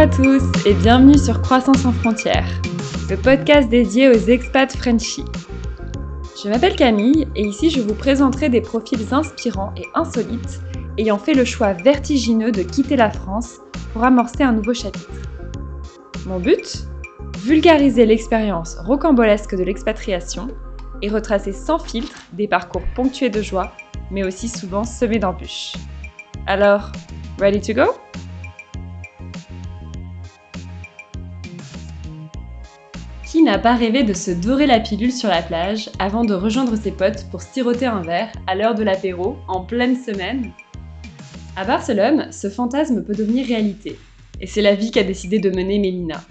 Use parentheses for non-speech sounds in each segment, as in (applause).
À tous et bienvenue sur Croissance sans frontières, le podcast dédié aux expats Frenchies. Je m'appelle Camille et ici je vous présenterai des profils inspirants et insolites ayant fait le choix vertigineux de quitter la France pour amorcer un nouveau chapitre. Mon but? Vulgariser l'expérience rocambolesque de l'expatriation et retracer sans filtre des parcours ponctués de joie, mais aussi souvent semés d'embûches. Alors, ready to go? N'a pas rêvé de se dorer la pilule sur la plage avant de rejoindre ses potes pour siroter un verre à l'heure de l'apéro en pleine semaine À Barcelone, ce fantasme peut devenir réalité, et c'est la vie qu'a décidé de mener Mélina.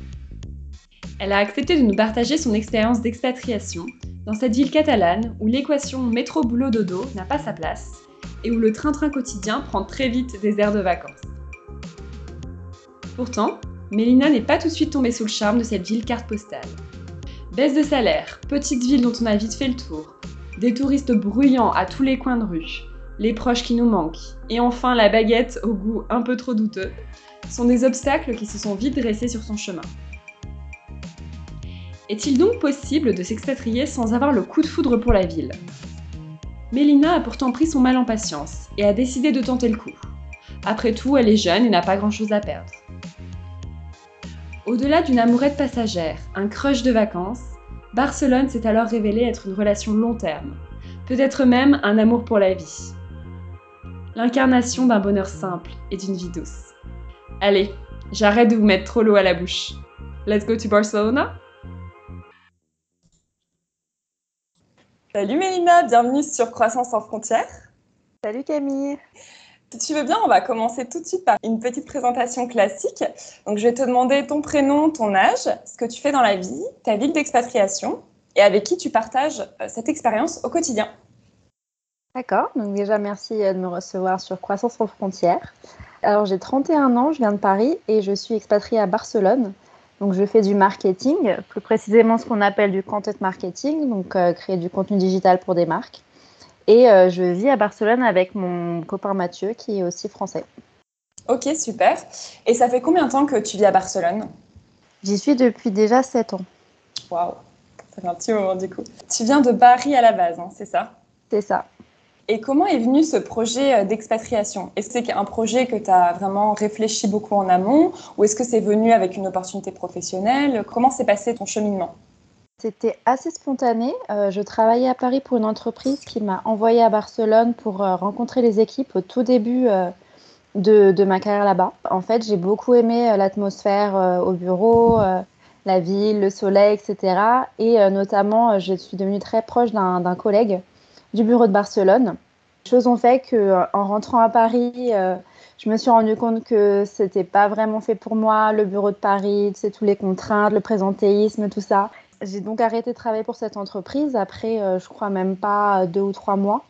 Elle a accepté de nous partager son expérience d'expatriation dans cette ville catalane où l'équation métro-boulot-dodo n'a pas sa place et où le train-train quotidien prend très vite des airs de vacances. Pourtant, Mélina n'est pas tout de suite tombée sous le charme de cette ville carte postale. Baisse de salaire, petite ville dont on a vite fait le tour, des touristes bruyants à tous les coins de rue, les proches qui nous manquent, et enfin la baguette au goût un peu trop douteux, sont des obstacles qui se sont vite dressés sur son chemin. Est-il donc possible de s'expatrier sans avoir le coup de foudre pour la ville? Mélina a pourtant pris son mal en patience et a décidé de tenter le coup. Après tout, elle est jeune et n'a pas grand-chose à perdre. Au-delà d'une amourette passagère, un crush de vacances, Barcelone s'est alors révélé être une relation long terme, peut-être même un amour pour la vie. L'incarnation d'un bonheur simple et d'une vie douce. Allez, j'arrête de vous mettre trop l'eau à la bouche. Let's go to Barcelona Salut Mélina, bienvenue sur Croissance sans frontières. Salut Camille. Si tu veux bien, on va commencer tout de suite par une petite présentation classique. Donc, je vais te demander ton prénom, ton âge, ce que tu fais dans la vie, ta ville d'expatriation et avec qui tu partages euh, cette expérience au quotidien. D'accord. Donc, déjà, merci euh, de me recevoir sur Croissance sans frontières. Alors, j'ai 31 ans, je viens de Paris et je suis expatriée à Barcelone. Donc, je fais du marketing, plus précisément ce qu'on appelle du content marketing, donc euh, créer du contenu digital pour des marques. Et euh, je vis à Barcelone avec mon copain Mathieu, qui est aussi français. Ok, super. Et ça fait combien de temps que tu vis à Barcelone? J'y suis depuis déjà 7 ans. Waouh, ça fait un petit moment du coup. Tu viens de Paris à la base, hein, c'est ça? C'est ça. Et comment est venu ce projet euh, d'expatriation? Est-ce que c'est un projet que tu as vraiment réfléchi beaucoup en amont? Ou est-ce que c'est venu avec une opportunité professionnelle? Comment s'est passé ton cheminement? C'était assez spontané. Euh, je travaillais à Paris pour une entreprise qui m'a envoyée à Barcelone pour euh, rencontrer les équipes au tout début euh, de, ma carrière là-bas. En fait, j'ai beaucoup aimé l'atmosphère au bureau, la ville, le soleil, etc. Et notamment, je suis devenue très proche d'un collègue du bureau de Barcelone. Chose ont fait que, en rentrant à Paris, je me suis rendu compte que c'était pas vraiment fait pour moi, le bureau de Paris, c'est tous les contraintes, le présentéisme, tout ça. J'ai donc arrêté de travailler pour cette entreprise après, euh, je crois même pas deux ou trois mois.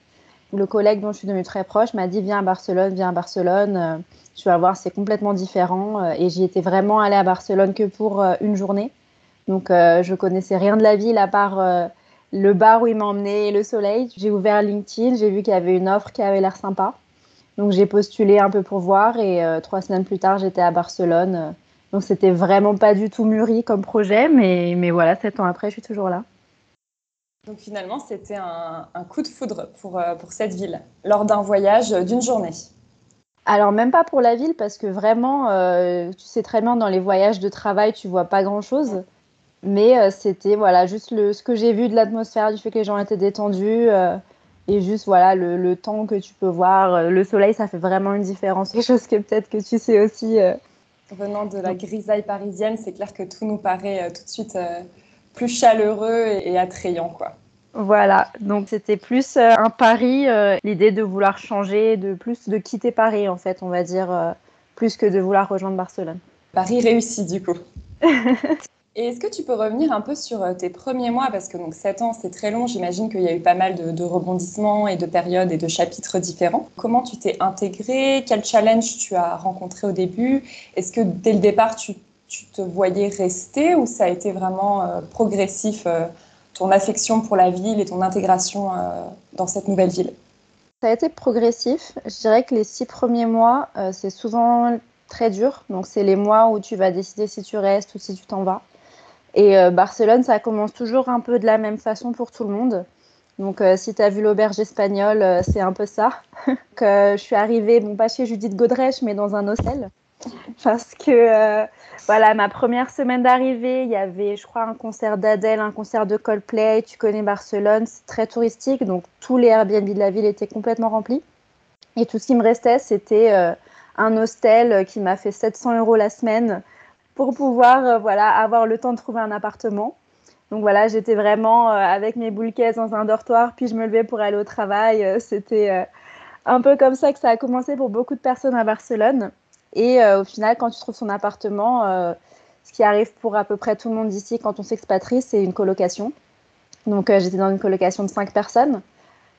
Le collègue dont je suis devenue très proche m'a dit viens à Barcelone, viens à Barcelone. Euh, tu vas voir, c'est complètement différent. Euh, et j'y étais vraiment allée à Barcelone que pour une journée. Donc je connaissais rien de la ville à part le bar où il m'a emmené le soleil. J'ai ouvert LinkedIn, j'ai vu qu'il y avait une offre qui avait l'air sympa. Donc j'ai postulé un peu pour voir et trois semaines plus tard, j'étais à Barcelone donc c'était vraiment pas du tout mûri comme projet, mais, mais voilà, sept ans après, je suis toujours là. Donc finalement, c'était un, coup de foudre pour, euh, pour cette ville, lors d'un voyage d'une journée. Alors même pas pour la ville, parce que vraiment, euh, tu sais très bien, dans les voyages de travail, tu vois pas grand-chose. Mais euh, c'était voilà, juste le, ce que j'ai vu de l'atmosphère, du fait que les gens étaient détendus. et juste voilà le, le, temps que tu peux voir, le soleil, ça fait vraiment une différence. Quelque (laughs) chose que peut-être que tu sais aussi Venant de la grisaille parisienne, c'est clair que tout nous paraît euh, tout de suite euh, plus chaleureux et, attrayant, quoi. Voilà, donc c'était plus euh, un pari, l'idée de vouloir changer, de plus de quitter Paris en fait, on va dire, plus que de vouloir rejoindre Barcelone. Paris réussi du coup. (laughs) Et est-ce que tu peux revenir un peu sur euh, tes premiers mois? Parce que donc 7 ans, c'est très long. J'imagine qu'il y a eu pas mal de, rebondissements et de périodes et de chapitres différents. Comment tu t'es intégré? Quel challenge tu as rencontré au début? Est-ce que dès le départ, tu, te voyais rester ou ça a été vraiment euh, progressif, euh, ton affection pour la ville et ton intégration dans cette nouvelle ville? Ça a été progressif. Je dirais que les six premiers mois, c'est souvent très dur. Donc, c'est les mois où tu vas décider si tu restes ou si tu t'en vas. Et euh, Barcelone, ça commence toujours un peu de la même façon pour tout le monde. Donc, euh, si tu as vu l'auberge espagnole, euh, c'est un peu ça. (laughs) que je suis arrivée, bon, pas chez Judith Godrèche, mais dans un hostel. Parce que, voilà, ma première semaine d'arrivée, il y avait, je crois, un concert d'Adèle, un concert de Coldplay. Tu connais Barcelone, c'est très touristique. Donc, tous les Airbnb de la ville étaient complètement remplis. Et tout ce qui me restait, c'était un hostel qui m'a fait 700 euros la semaine pour pouvoir euh, voilà, avoir le temps de trouver un appartement. Donc voilà, j'étais vraiment euh, avec mes boules dans un dortoir, puis je me levais pour aller au travail. Euh, c'était un peu comme ça que ça a commencé pour beaucoup de personnes à Barcelone. Et au final, quand tu trouves son appartement, ce qui arrive pour à peu près tout le monde ici quand on s'expatrie, c'est une colocation. Donc j'étais dans une colocation de cinq personnes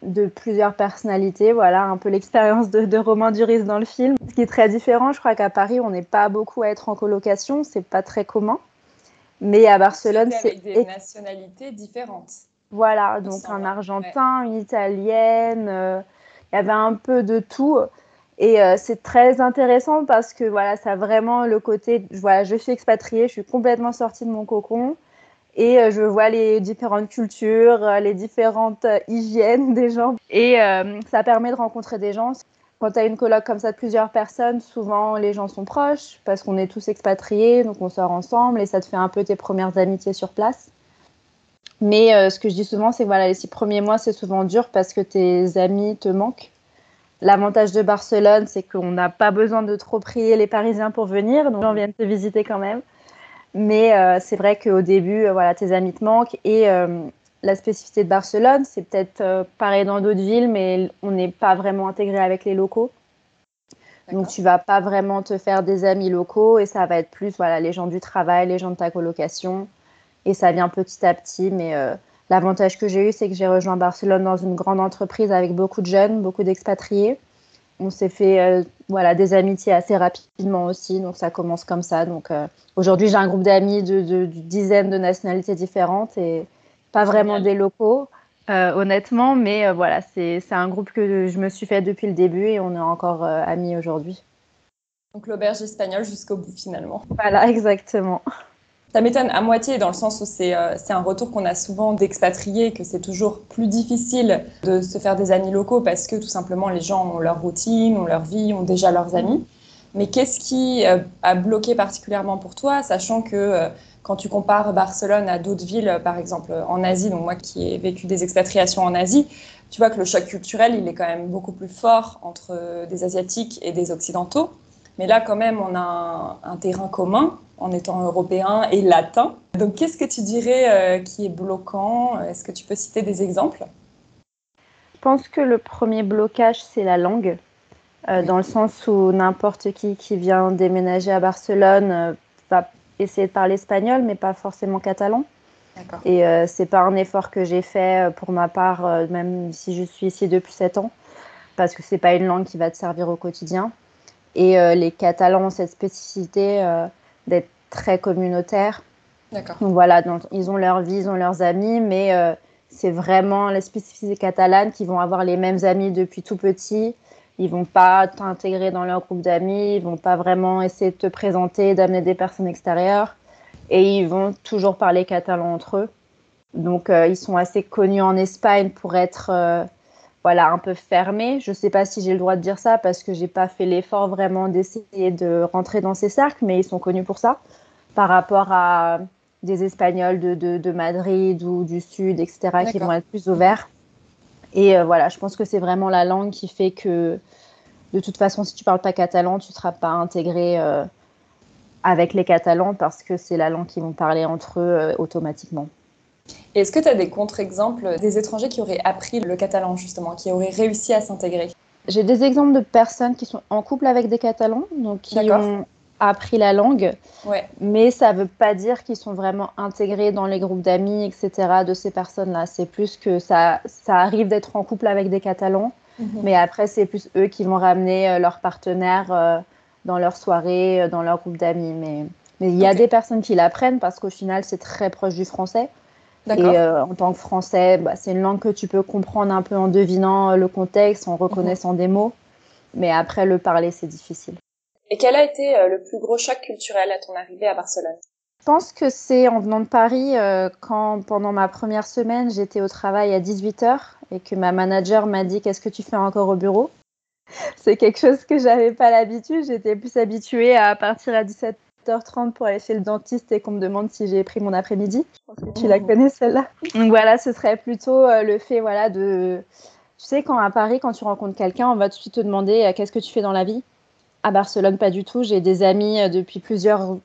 de plusieurs personnalités. Voilà, un peu l'expérience de, de, Romain Duris dans le film. Ce qui est très différent, je crois qu'à Paris, on n'est pas beaucoup à être en colocation, c'est pas très commun. Mais à Barcelone, c'est. Avec des nationalités différentes. Voilà, donc un Argentin, une Italienne, euh, il y avait un peu de tout. Et euh, c'est très intéressant parce que voilà, ça a vraiment le côté, voilà, je suis expatriée, je suis complètement sortie de mon cocon et euh, je vois les différentes cultures, euh, les différentes euh, hygiènes (laughs) des gens. Et ça permet de rencontrer des gens. Quand tu as une colloque comme ça de plusieurs personnes, souvent les gens sont proches parce qu'on est tous expatriés, donc on sort ensemble et ça te fait un peu tes premières amitiés sur place. Mais ce que je dis souvent, c'est que voilà, les six premiers mois, c'est souvent dur parce que tes amis te manquent. L'avantage de Barcelone, c'est qu'on n'a pas besoin de trop prier les Parisiens pour venir, donc on vient te visiter quand même. Mais euh, c'est vrai qu'au début, euh, voilà, tes amis te manquent. Et euh, la spécificité de Barcelone, c'est peut-être pareil dans d'autres villes, mais on n'est pas vraiment intégré avec les locaux. Donc tu vas pas vraiment te faire des amis locaux et ça va être plus voilà, les gens du travail, les gens de ta colocation. Et ça vient petit à petit. Mais l'avantage que j'ai eu, c'est que j'ai rejoint Barcelone dans une grande entreprise avec beaucoup de jeunes, beaucoup d'expatriés on s'est fait voilà, des amitiés assez rapidement aussi, donc ça commence comme ça. Donc euh, aujourd'hui, j'ai un groupe d'amis de, de, dizaines de nationalités différentes et pas vraiment des locaux, euh, honnêtement, mais voilà, c'est un groupe que je me suis fait depuis le début et on est encore amis aujourd'hui. Donc l'auberge espagnole jusqu'au bout finalement. Voilà, (laughs) exactement. Ça m'étonne à moitié dans le sens où euh, c'est un retour qu'on a souvent d'expatriés, que c'est toujours plus difficile de se faire des amis locaux parce que tout simplement les gens ont leur routine, ont leur vie, ont déjà leurs amis. Mais qu'est-ce qui euh, a bloqué particulièrement pour toi, sachant que euh, quand tu compares Barcelone à d'autres villes, par exemple en Asie, donc moi qui ai vécu des expatriations en Asie, tu vois que le choc culturel, il est quand même beaucoup plus fort entre des Asiatiques et des Occidentaux. Mais là, quand même, on a un, terrain commun en étant européen et latin. Donc, qu'est-ce que tu dirais euh, qui est bloquant? Est-ce que tu peux citer des exemples? Je pense que le premier blocage, c'est la langue. Euh, dans le sens où n'importe qui qui vient déménager à Barcelone euh, va essayer de parler espagnol, mais pas forcément catalan. Et c'est pas un effort que j'ai fait pour ma part, même si je suis ici depuis 7 ans, parce que c'est pas une langue qui va te servir au quotidien. Et les Catalans ont cette spécificité d'être très communautaires. D'accord. Donc voilà, donc, ils ont leur vie, ils ont leurs amis, mais euh, c'est vraiment les spécificités catalanes qui vont avoir les mêmes amis depuis tout petit. Ils vont pas t'intégrer dans leur groupe d'amis, ils vont pas vraiment essayer de te présenter, d'amener des personnes extérieures, et ils vont toujours parler catalan entre eux. Donc ils sont assez connus en Espagne pour être voilà, un peu fermé. Je ne sais pas si j'ai le droit de dire ça parce que j'ai pas fait l'effort vraiment d'essayer de rentrer dans ces cercles, mais ils sont connus pour ça par rapport à des Espagnols de, de, Madrid ou du Sud, etc., qui vont être plus ouverts. Et euh, voilà, je pense que c'est vraiment la langue qui fait que, de toute façon, si tu parles pas catalan, tu ne seras pas intégré euh, avec les Catalans parce que c'est la langue qu'ils vont parler entre eux euh, automatiquement. Est-ce que tu as des contre-exemples des étrangers qui auraient appris le catalan, justement, qui auraient réussi à s'intégrer? J'ai des exemples de personnes qui sont en couple avec des Catalans, donc qui ont appris la langue, ouais. mais ça ne veut pas dire qu'ils sont vraiment intégrés dans les groupes d'amis, etc., de ces personnes-là. C'est plus que ça, ça arrive d'être en couple avec des Catalans, mhm. mais après, c'est plus eux qui vont ramener euh, leurs partenaires euh, dans leur soirée, euh, dans leur groupe d'amis. Mais il y a des personnes qui l'apprennent parce qu'au final, c'est très proche du français. Et euh, en tant que français, bah, c'est une langue que tu peux comprendre un peu en devinant euh, le contexte, en reconnaissant des mots. Mais après, le parler, c'est difficile. Et quel a été le plus gros choc culturel à ton arrivée à Barcelone? Je pense que c'est en venant de Paris, quand pendant ma première semaine, j'étais au travail à 18h et que ma manager m'a dit Qu'est-ce que tu fais encore au bureau? (laughs) C'est quelque chose que j'avais pas l'habitude. J'étais plus habituée à partir à 17 h 30 pour aller chez le dentiste et qu'on me demande si j'ai pris mon après-midi. Je pense que tu la oh. connais celle-là. Donc voilà, ce serait plutôt euh, le fait voilà de tu sais quand à Paris quand tu rencontres quelqu'un, on va tout de suite te demander euh, qu'est-ce que tu fais dans la vie? À Barcelone pas du tout, j'ai des amis euh, depuis plusieurs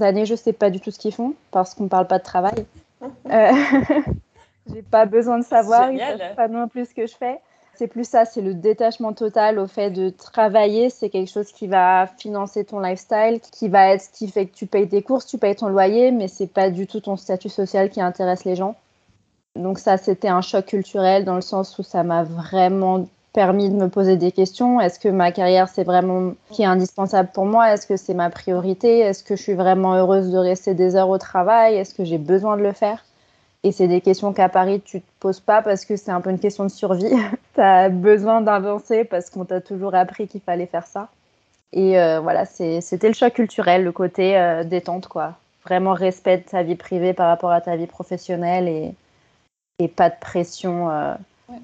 années, je sais pas du tout ce qu'ils font parce qu'on ne parle pas de travail. (laughs) euh, (laughs) j'ai pas besoin de savoir, ils savent pas non plus ce que je fais. C'est plus ça, c'est le détachement total au fait de travailler. C'est quelque chose qui va financer ton lifestyle, qui va être ce qui fait que tu payes tes courses, tu payes ton loyer, mais c'est pas du tout ton statut social qui intéresse les gens. Donc ça, c'était un choc culturel dans le sens où ça m'a vraiment permis de me poser des questions. Est-ce que ma carrière, c'est vraiment qui est indispensable pour moi? Est-ce que c'est ma priorité? Est-ce que je suis vraiment heureuse de rester des heures au travail? Est-ce que j'ai besoin de le faire? Et c'est des questions qu'à Paris, tu te poses pas parce que c'est un peu une question de survie. (laughs) tu as besoin d'avancer parce qu'on t'a toujours appris qu'il fallait faire ça. Et euh, voilà, c'était le choc culturel, le côté euh, détente, quoi. Vraiment respect de ta vie privée par rapport à ta vie professionnelle et, et pas de pression euh,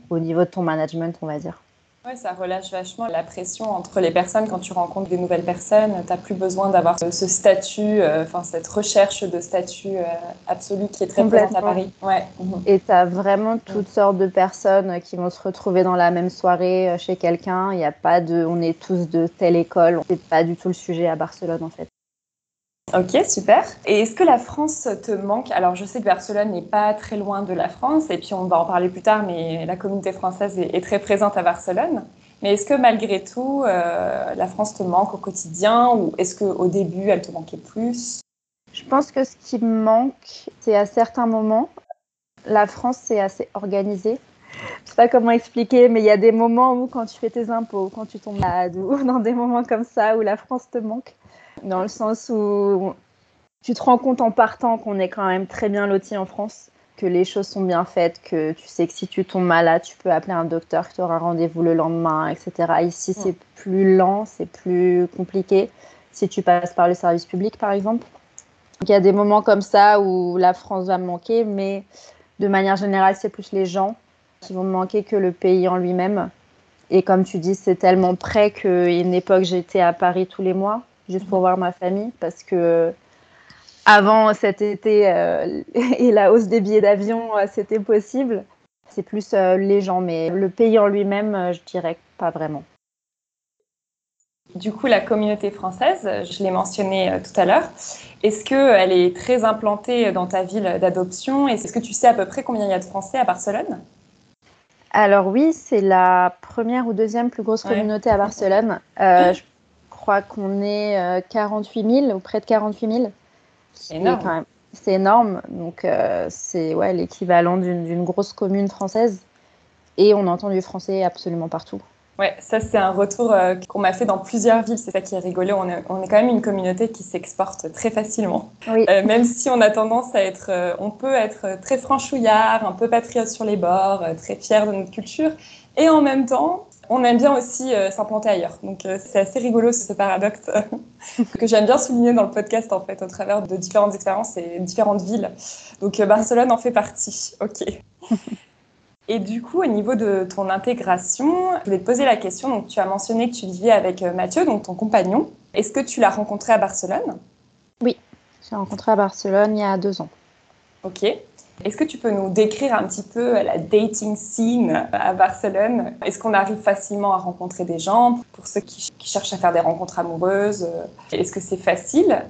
au niveau de ton management, on va dire. Ouais, ça relâche vachement la pression entre les personnes quand tu rencontres des nouvelles personnes. Tu n'as plus besoin d'avoir ce, statut, euh, enfin cette recherche de statut euh, absolu qui est très présente à Paris. Ouais. Mhm. Et tu as vraiment toutes sortes de personnes qui vont se retrouver dans la même soirée euh, chez quelqu'un. Il n'y a pas de on est tous de telle école. C'est pas du tout le sujet à Barcelone en fait. Ok, super. Et est-ce que la France te manque? Alors, je sais que Barcelone n'est pas très loin de la France, et puis on va en parler plus tard, mais la communauté française est, très présente à Barcelone. Mais est-ce que malgré tout, euh, la France te manque au quotidien, ou est-ce qu'au début, elle te manquait plus? Je pense que ce qui me manque, c'est à certains moments, la France, c'est assez organisé. Je sais pas comment expliquer, mais il y a des moments où, quand tu fais tes impôts, quand tu tombes malade, ou (laughs) dans des moments comme ça, où la France te manque dans le sens où tu te rends compte en partant qu'on est quand même très bien loti en France, que les choses sont bien faites, que tu sais que si tu tombes malade, tu peux appeler un docteur qui aura rendez-vous le lendemain, etc. Ici, c'est plus lent, c'est plus compliqué si tu passes par le service public, par exemple. il y a des moments comme ça où la France va me manquer, mais de manière générale, c'est plus les gens qui vont me manquer que le pays en lui-même. Et comme tu dis, c'est tellement près qu'à une époque, j'étais à Paris tous les mois juste pour voir ma famille parce que avant cet été euh, (laughs) et la hausse des billets d'avion, euh, c'était possible. C'est plus euh, les gens, mais le pays en lui-même, je dirais pas vraiment. Du coup, la communauté française, je l'ai mentionné tout à l'heure, est-ce qu'elle est très implantée dans ta ville d'adoption? Est-ce que tu sais à peu près combien il y a de Français à Barcelone? Alors oui, c'est la première ou deuxième plus grosse communauté à Barcelone. (laughs) je crois qu'on est 48 euh, 000 ou près de 48 000. C'est énorme. C'est énorme. Donc, euh, c'est ouais, l'équivalent d'une grosse commune française. Et on entend du français absolument partout. Ouais, ça c'est un retour euh, qu'on m'a fait dans plusieurs villes. C'est ça qui est rigolo. On est, on est, quand même une communauté qui s'exporte très facilement. Oui. même si on a tendance à être, on peut être très franchouillard, un peu patriote sur les bords, très fier de notre culture, et en même temps, on aime bien aussi euh, s'implanter ailleurs. Donc euh, c'est assez rigolo ce paradoxe (laughs) que j'aime bien souligner dans le podcast en fait, au travers de différentes expériences et différentes villes. Donc euh, Barcelone en fait partie. (laughs) Ok. Et du coup, au niveau de ton intégration, je voulais te poser la question. Donc, tu as mentionné que tu vivais avec Mathieu, donc ton compagnon. Est-ce que tu l'as rencontré à Barcelone? Oui, j'ai rencontré à Barcelone il y a deux ans. Ok. Est-ce que tu peux nous décrire un petit peu la dating scene à Barcelone? Est-ce qu'on arrive facilement à rencontrer des gens? Pour ceux qui, cherchent à faire des rencontres amoureuses, est-ce que c'est facile?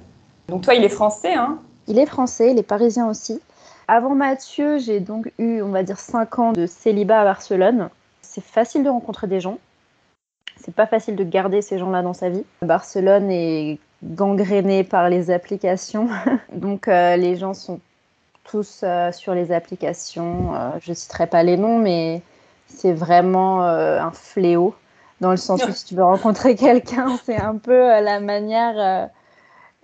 Donc toi, il est français, hein? Il est français, il est parisien aussi. Avant Mathieu, j'ai donc eu, on va dire, 5 ans de célibat à Barcelone. C'est facile de rencontrer des gens. C'est pas facile de garder ces gens-là dans sa vie. Barcelone est gangrénée par les applications. (laughs) donc euh, les gens sont tous euh, sur les applications. Euh, je ne citerai pas les noms, mais c'est vraiment euh, un fléau. Dans le sens où si tu veux rencontrer (laughs) quelqu'un, c'est un peu la manière,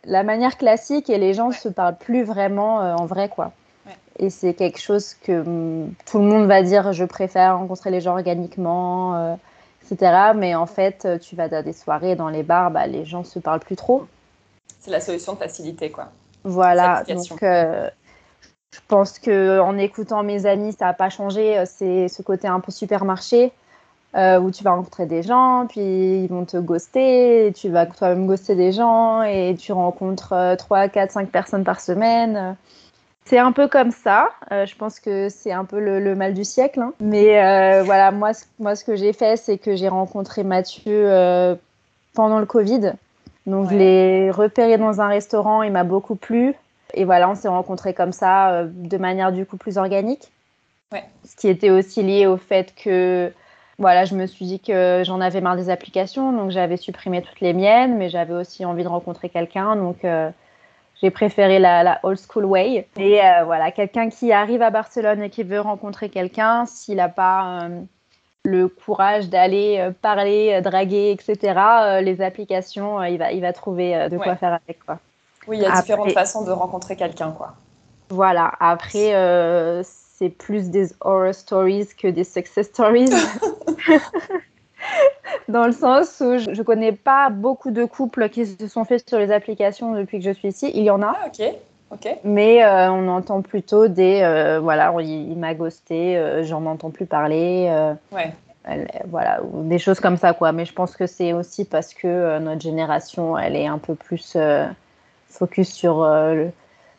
la manière classique et les gens ne se parlent plus vraiment en vrai. quoi. Et c'est quelque chose que mm, tout le monde va dire je préfère rencontrer les gens organiquement etc. Mais en fait, tu vas dans des soirées, dans les bars, bah, les gens se parlent plus trop. C'est la solution de facilité, quoi. Voilà. Donc, euh, je pense que en écoutant mes amis, ça n'a pas changé. C'est ce côté un peu supermarché. Euh, où tu vas rencontrer des gens, puis ils vont te ghoster, tu vas toi-même ghoster des gens, et tu rencontres 3, 4, 5 personnes par semaine. C'est un peu comme ça. Euh, je pense que c'est un peu le, mal du siècle. Hein. Mais euh, voilà, moi, moi, ce que j'ai fait, c'est que j'ai rencontré Mathieu pendant le Covid. Donc, je l'ai repéré dans un restaurant, il m'a beaucoup plu. Et voilà, on s'est rencontrés comme ça, de manière du coup plus organique. Ouais. Ce qui était aussi lié au fait que voilà, je me suis dit que j'en avais marre des applications, donc j'avais supprimé toutes les miennes, mais j'avais aussi envie de rencontrer quelqu'un, donc euh, j'ai préféré la, old school way. Et euh, voilà, quelqu'un qui arrive à Barcelone et qui veut rencontrer quelqu'un, s'il n'a pas euh, le courage d'aller parler, draguer, etc., les applications, il, va, il va trouver de quoi faire avec. Quoi. Oui, il y a différentes façons de rencontrer quelqu'un, quoi. Voilà, après, c'est plus des horror stories que des success stories. (laughs) Dans le sens où je ne connais pas beaucoup de couples qui se sont faits sur les applications depuis que je suis ici. Il y en a. Ah, ok. Mais euh, on entend plutôt des. Euh, voilà, il, m'a ghosté, euh, j'en entends plus parler. ouais. voilà, des choses comme ça, quoi. Mais je pense que c'est aussi parce que notre génération, elle est un peu plus focus sur le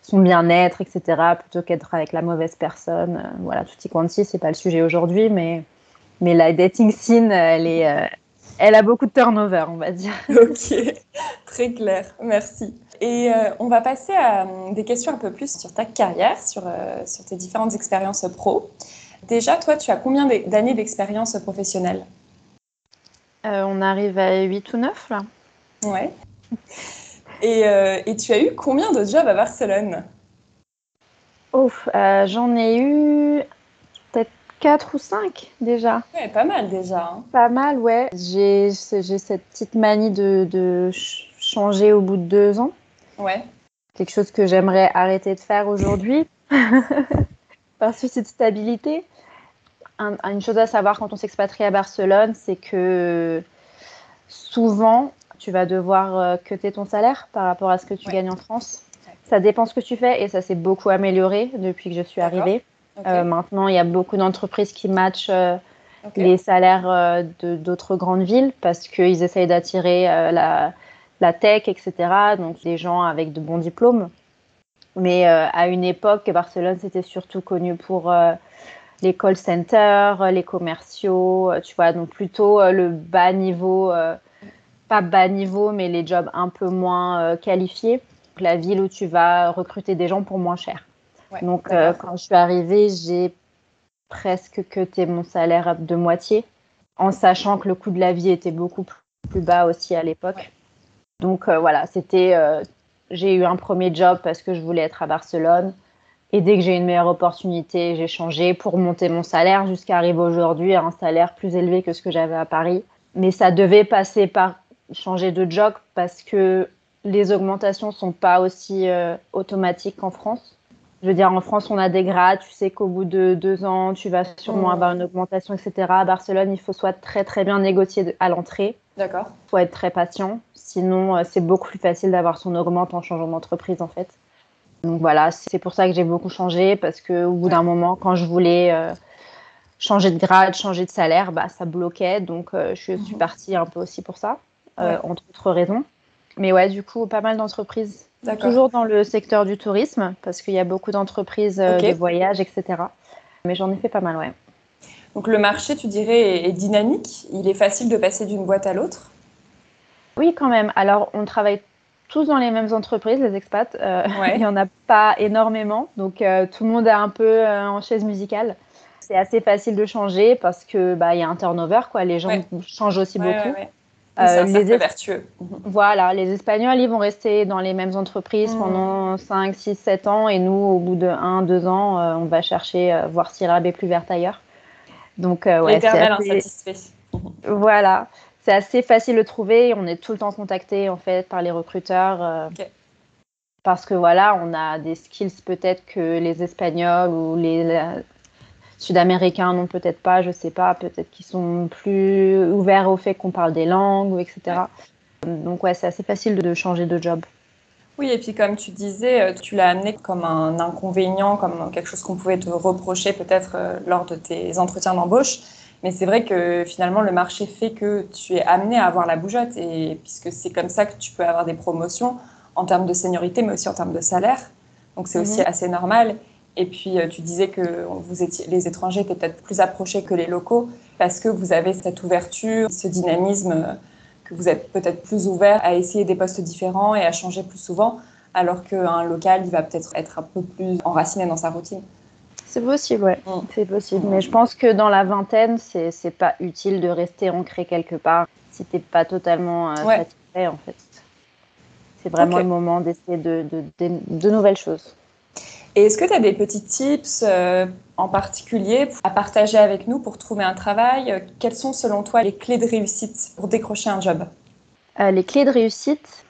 son bien-être, etc., plutôt qu'être avec la mauvaise personne. Euh, voilà, tout y quanti, c'est pas le sujet aujourd'hui, mais, mais la dating scene, elle, est, euh, elle a beaucoup de turnover, on va dire. (laughs) Ok, très clair, merci. Et euh, on va passer à des questions un peu plus sur ta carrière, sur, sur tes différentes expériences pro. Déjà, toi, tu as combien d'années d'expérience professionnelle? On arrive à 8 ou 9 là. Ouais. Euh, et, tu as eu combien de jobs à Barcelone? Ouf, euh, j'en ai eu peut-être 4 ou 5 déjà. Ouais, pas mal déjà. Hein. Pas mal, ouais. J'ai cette petite manie de, changer au bout de deux ans. Ouais. Quelque chose que j'aimerais arrêter de faire aujourd'hui par souci de stabilité. une chose à savoir quand on s'expatrie à Barcelone, c'est que souvent, tu vas devoir cuter euh, ton salaire par rapport à ce que tu gagnes en France. Ça dépend ce que tu fais et ça s'est beaucoup amélioré depuis que je suis arrivée. Euh, maintenant, il y a beaucoup d'entreprises qui matchent euh, les salaires d'autres grandes villes parce qu'ils essayent d'attirer la, la, tech, etc. Donc, des gens avec de bons diplômes. Mais à une époque, Barcelone, c'était surtout connu pour les call centers, les commerciaux, tu vois, donc plutôt le bas niveau pas bas niveau, mais les jobs un peu moins euh, qualifiés. La ville où tu vas recruter des gens pour moins cher. Donc, euh, quand je suis arrivée, j'ai presque cuté mon salaire de moitié, en sachant que le coût de la vie était beaucoup plus bas aussi à l'époque. Donc, euh, voilà, c'était. j'ai eu un premier job parce que je voulais être à Barcelone. Et dès que j'ai une meilleure opportunité, j'ai changé pour monter mon salaire jusqu'à arriver aujourd'hui à un salaire plus élevé que ce que j'avais à Paris. Mais ça devait passer par changer de job parce que les augmentations sont pas aussi euh, automatiques qu'en France. Je veux dire, en France, on a des grades. Tu sais qu'au bout de deux ans, tu vas sûrement avoir une augmentation, etc. À Barcelone, il faut soit très très bien négocier à l'entrée. D'accord. Il faut être très patient. Sinon, euh, c'est beaucoup plus facile d'avoir son augmente en changeant d'entreprise, en fait. Donc voilà, c'est pour ça que j'ai beaucoup changé parce qu'au bout d'un moment, quand je voulais euh, changer de grade, changer de salaire, bah, ça bloquait. Donc je suis mhm. partie un peu aussi pour ça. Euh, entre autres raisons. Mais ouais, du coup, pas mal d'entreprises. Toujours dans le secteur du tourisme, parce qu'il y a beaucoup d'entreprises euh, de voyage, etc. Mais j'en ai fait pas mal, ouais. Donc le marché, tu dirais, est dynamique. Il est facile de passer d'une boîte à l'autre Oui, quand même. Alors, on travaille tous dans les mêmes entreprises, les expats. Euh, (laughs) il n'y en a pas énormément. Donc, tout le monde est un peu en chaise musicale. C'est assez facile de changer parce que bah, y a un turnover. Quoi. Les gens changent aussi beaucoup. Euh, les vertueux. Voilà, les Espagnols, ils vont rester dans les mêmes entreprises mmh. pendant 5, 6, 7 ans et nous, au bout de 1, 2 ans, euh, on va chercher, euh, voir si l'herbe est plus verte ailleurs. Donc, ouais, c'est assez... Voilà, c'est assez facile de trouver. On est tout le temps contacté en fait par les recruteurs. Parce que voilà, on a des skills peut-être que les Espagnols ou les, Sud-Américains non peut-être pas, je sais pas, peut-être qu'ils sont plus ouverts au fait qu'on parle des langues, etc. Donc ouais, c'est assez facile de changer de job. Oui, et puis comme tu disais, euh, tu l'as amené comme un inconvénient, comme quelque chose qu'on pouvait te reprocher peut-être euh, lors de tes entretiens d'embauche. Mais c'est vrai que finalement, le marché fait que tu es amené à avoir la bougeotte, et puisque c'est comme ça que tu peux avoir des promotions en termes de seniorité, mais aussi en termes de salaire. Donc c'est aussi mhm. assez normal. Et puis euh, tu disais que vous étiez, les étrangers étaient peut-être plus approchés que les locaux parce que vous avez cette ouverture, ce dynamisme que vous êtes peut-être plus ouvert à essayer des postes différents et à changer plus souvent, alors qu'un local, il va peut-être être un peu plus enraciné dans sa routine. C'est possible, ouais. Mm. C'est possible. Mais je pense que dans la vingtaine, c'est, c'est pas utile de rester ancré quelque part si t'es pas totalement euh, satisfait, en fait. C'est vraiment le moment d'essayer de, de, de nouvelles choses. Et est-ce que tu as des petits tips euh, en particulier à partager avec nous pour trouver un travail? Quelles sont selon toi les clés de réussite pour décrocher un job? Euh, Les clés de réussite?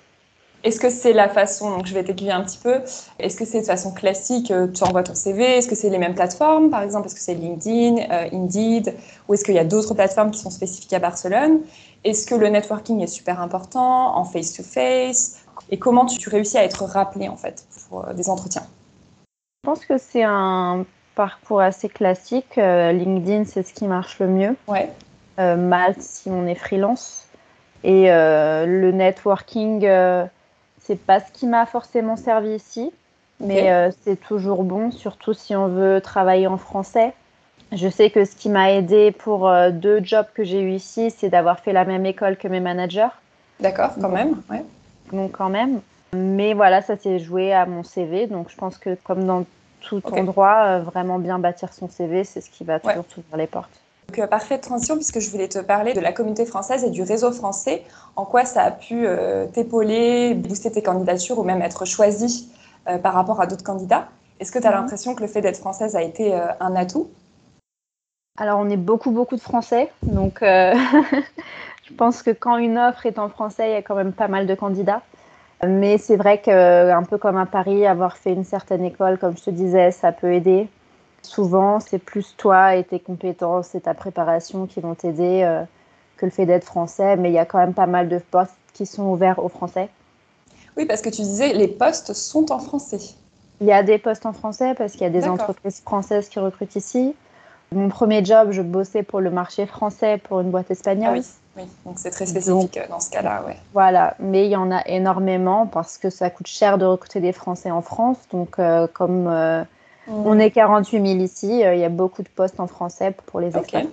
Est-ce que c'est la façon, donc je vais t'aiguiller un petit peu, est-ce que c'est de façon classique, euh, tu envoies ton CV, est-ce que c'est les mêmes plateformes par exemple, est-ce que c'est LinkedIn, Indeed, ou est-ce qu'il y a d'autres plateformes qui sont spécifiques à Barcelone? Est-ce que le networking est super important en face-to-face? Et comment tu réussis à être rappelé en fait pour des entretiens? Je pense que c'est un parcours assez classique. Euh, LinkedIn, c'est ce qui marche le mieux. Ouais. Euh, Malte, si on est freelance. Et euh, le networking, c'est pas ce qui m'a forcément servi ici, mais c'est toujours bon, surtout si on veut travailler en français. Je sais que ce qui m'a aidé pour deux jobs que j'ai eu ici, c'est d'avoir fait la même école que mes managers. D'accord, quand même. Ouais. Donc quand même. Mais voilà, ça s'est joué à mon CV. Donc je pense que comme dans tout endroit, euh, vraiment bien bâtir son CV, c'est ce qui va toujours ouvrir les portes. Donc, euh, parfaite transition, puisque je voulais te parler de la communauté française et du réseau français. En quoi ça a pu euh, t'épauler, booster tes candidatures ou même être choisi par rapport à d'autres candidats? Est-ce que tu as mhm. l'impression que le fait d'être française a été un atout? Alors, on est beaucoup, beaucoup de Français. Donc, (laughs) je pense que quand une offre est en français, il y a quand même pas mal de candidats. Mais c'est vrai qu'un peu comme à Paris, avoir fait une certaine école, comme je te disais, ça peut aider. Souvent, c'est plus toi et tes compétences et ta préparation qui vont t'aider euh, que le fait d'être français. Mais il y a quand même pas mal de postes qui sont ouverts aux Français. Oui, parce que tu disais, les postes sont en français. Il y a des postes en français parce qu'il y a des entreprises françaises qui recrutent ici. Mon premier job, je bossais pour le marché français pour une boîte espagnole. Ah oui. Oui, donc c'est très spécifique euh, dans ce cas-là, ouais. Voilà, mais il y en a énormément parce que ça coûte cher de recruter des Français en France. Donc, euh, comme euh, mm. on est 48 000 ici, il y a beaucoup de postes en français pour les expats.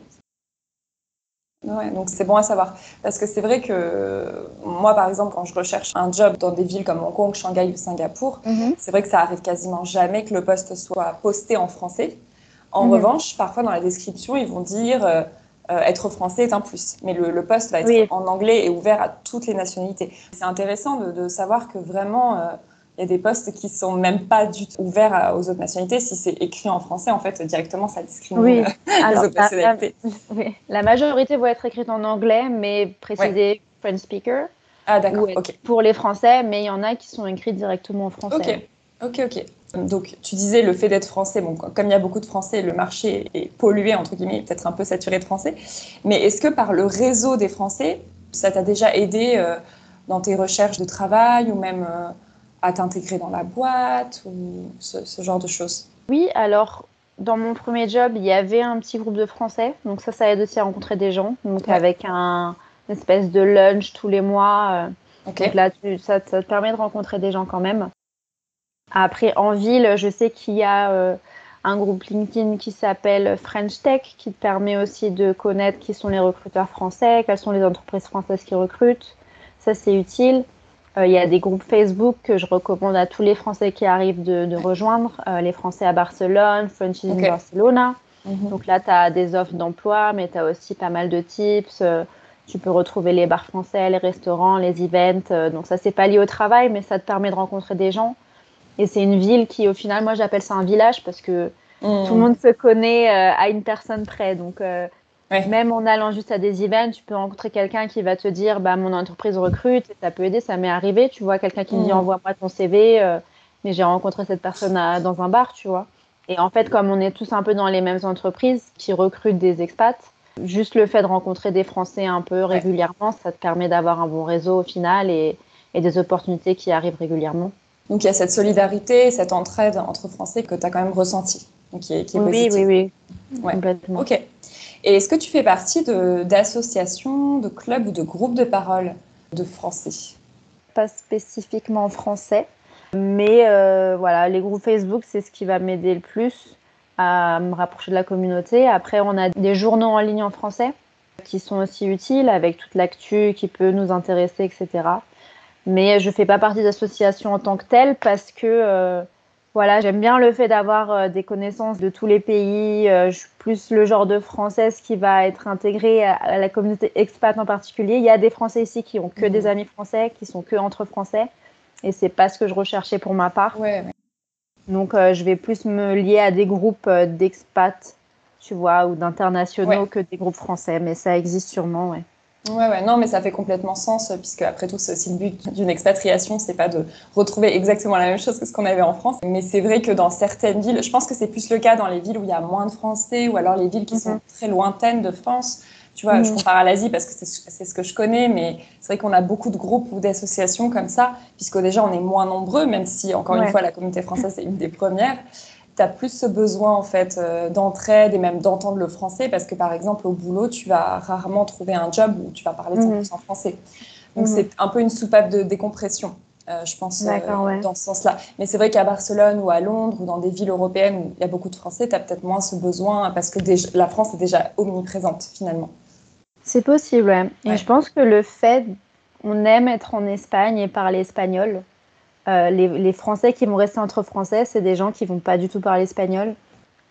Ouais, donc c'est bon à savoir. Parce que c'est vrai que moi, par exemple, quand je recherche un job dans des villes comme Hong Kong, Shanghai ou Singapour, mm-hmm. c'est vrai que ça arrive quasiment jamais que le poste soit posté en français. En mm-hmm. revanche, parfois dans la description, ils vont dire euh, être français est un plus. Mais le, poste va être en anglais et ouvert à toutes les nationalités. C'est intéressant de, savoir que vraiment, euh, il y a des postes qui sont même pas du tout ouverts aux autres nationalités. Si c'est écrit en français, en fait, directement, ça discrimine euh, (laughs) les autres nationalités. La, la, majorité vont être écrites en anglais, mais précisé French speaker. Ah, d'accord. Pour les Français, mais il y en a qui sont écrits directement en français. Ok, ok, ok. Donc, tu disais le fait d'être français, bon, comme il y a beaucoup de Français, le marché est pollué, entre guillemets, peut-être un peu saturé de Français. Mais est-ce que par le réseau des Français, ça t'a déjà aidé euh, dans tes recherches de travail ou même euh, à t'intégrer dans la boîte ou ce, genre de choses? Oui, alors dans mon premier job, il y avait un petit groupe de Français, donc ça, ça aide aussi à rencontrer des gens, donc avec un une espèce de lunch tous les mois. Euh, donc là, ça, ça, te permet de rencontrer des gens quand même. Après, en ville, je sais qu'il y a euh, un groupe LinkedIn qui s'appelle French Tech, qui te permet aussi de connaître qui sont les recruteurs français, quelles sont les entreprises françaises qui recrutent. Ça, c'est utile. Euh, il y a des groupes Facebook que je recommande à tous les Français qui arrivent de, rejoindre. Euh, les Français à Barcelone, French in Barcelona. Mhm. Donc là, tu as des offres d'emploi, mais tu as aussi pas mal de tips. tu peux retrouver les bars français, les restaurants, les events. donc ça, c'est pas lié au travail, mais ça te permet de rencontrer des gens. Et c'est une ville qui, au final, moi j'appelle ça un village parce que mm. tout le monde se connaît euh, à une personne près. Donc, euh, même en allant juste à des events, tu peux rencontrer quelqu'un qui va te dire bah, Mon entreprise recrute, ça peut aider, ça m'est arrivé. Tu vois, quelqu'un qui me dit mm. Envoie-moi ton CV, euh, mais j'ai rencontré cette personne dans un bar, tu vois. Et en fait, comme on est tous un peu dans les mêmes entreprises qui recrutent des expats, juste le fait de rencontrer des Français un peu régulièrement, ça te permet d'avoir un bon réseau au final et, et des opportunités qui arrivent régulièrement. Donc il y a cette solidarité, cette entraide entre Français que tu as quand même ressenti, donc qui est, qui est oui, oui, oui, ouais. complètement. Ok. Et est-ce que tu fais partie d'associations, de, de, clubs ou de groupes de parole de Français? Pas spécifiquement français, mais euh, voilà, les groupes Facebook, c'est ce qui va m'aider le plus à me rapprocher de la communauté. Après, on a des journaux en ligne en français qui sont aussi utiles avec toute l'actu qui peut nous intéresser, etc. Mais je ne fais pas partie d'association en tant que telle parce que euh, voilà, j'aime bien le fait d'avoir euh, des connaissances de tous les pays. Euh, je suis plus le genre de française qui va être intégrée à, la communauté expat en particulier. Il y a des Français ici qui ont que des mmh. amis français, qui sont que entre Français. Et c'est pas ce que je recherchais pour ma part. Ouais, ouais. Donc, je vais plus me lier à des groupes d'expats, tu vois, ou d'internationaux ouais. que des groupes français. Mais ça existe sûrement, ouais. Ouais, ouais, non, mais ça fait complètement sens, puisque après tout, c'est aussi le but d'une expatriation, c'est pas de retrouver exactement la même chose que ce qu'on avait en France. Mais c'est vrai que dans certaines villes, je pense que c'est plus le cas dans les villes où il y a moins de Français, ou alors les villes qui sont mhm. très lointaines de France. Tu vois, je mhm. compare à l'Asie parce que c'est ce que je connais, mais c'est vrai qu'on a beaucoup de groupes ou d'associations comme ça, puisque déjà on est moins nombreux, même si, encore une fois, la communauté française est une des premières tu as plus ce besoin en fait euh, d'entraide et même d'entendre le français parce que par exemple au boulot tu vas rarement trouver un job où tu vas parler 100% mhm. français donc mhm. c'est un peu une soupape de décompression euh, je pense euh, dans ce sens-là mais c'est vrai qu'à Barcelone ou à Londres ou dans des villes européennes où il y a beaucoup de français tu as peut-être moins ce besoin parce que la France est déjà omniprésente finalement c'est possible ouais. et je pense que le fait on aime être en Espagne et parler espagnol euh, les, Français qui vont rester entre Français, c'est des gens qui vont pas du tout parler espagnol.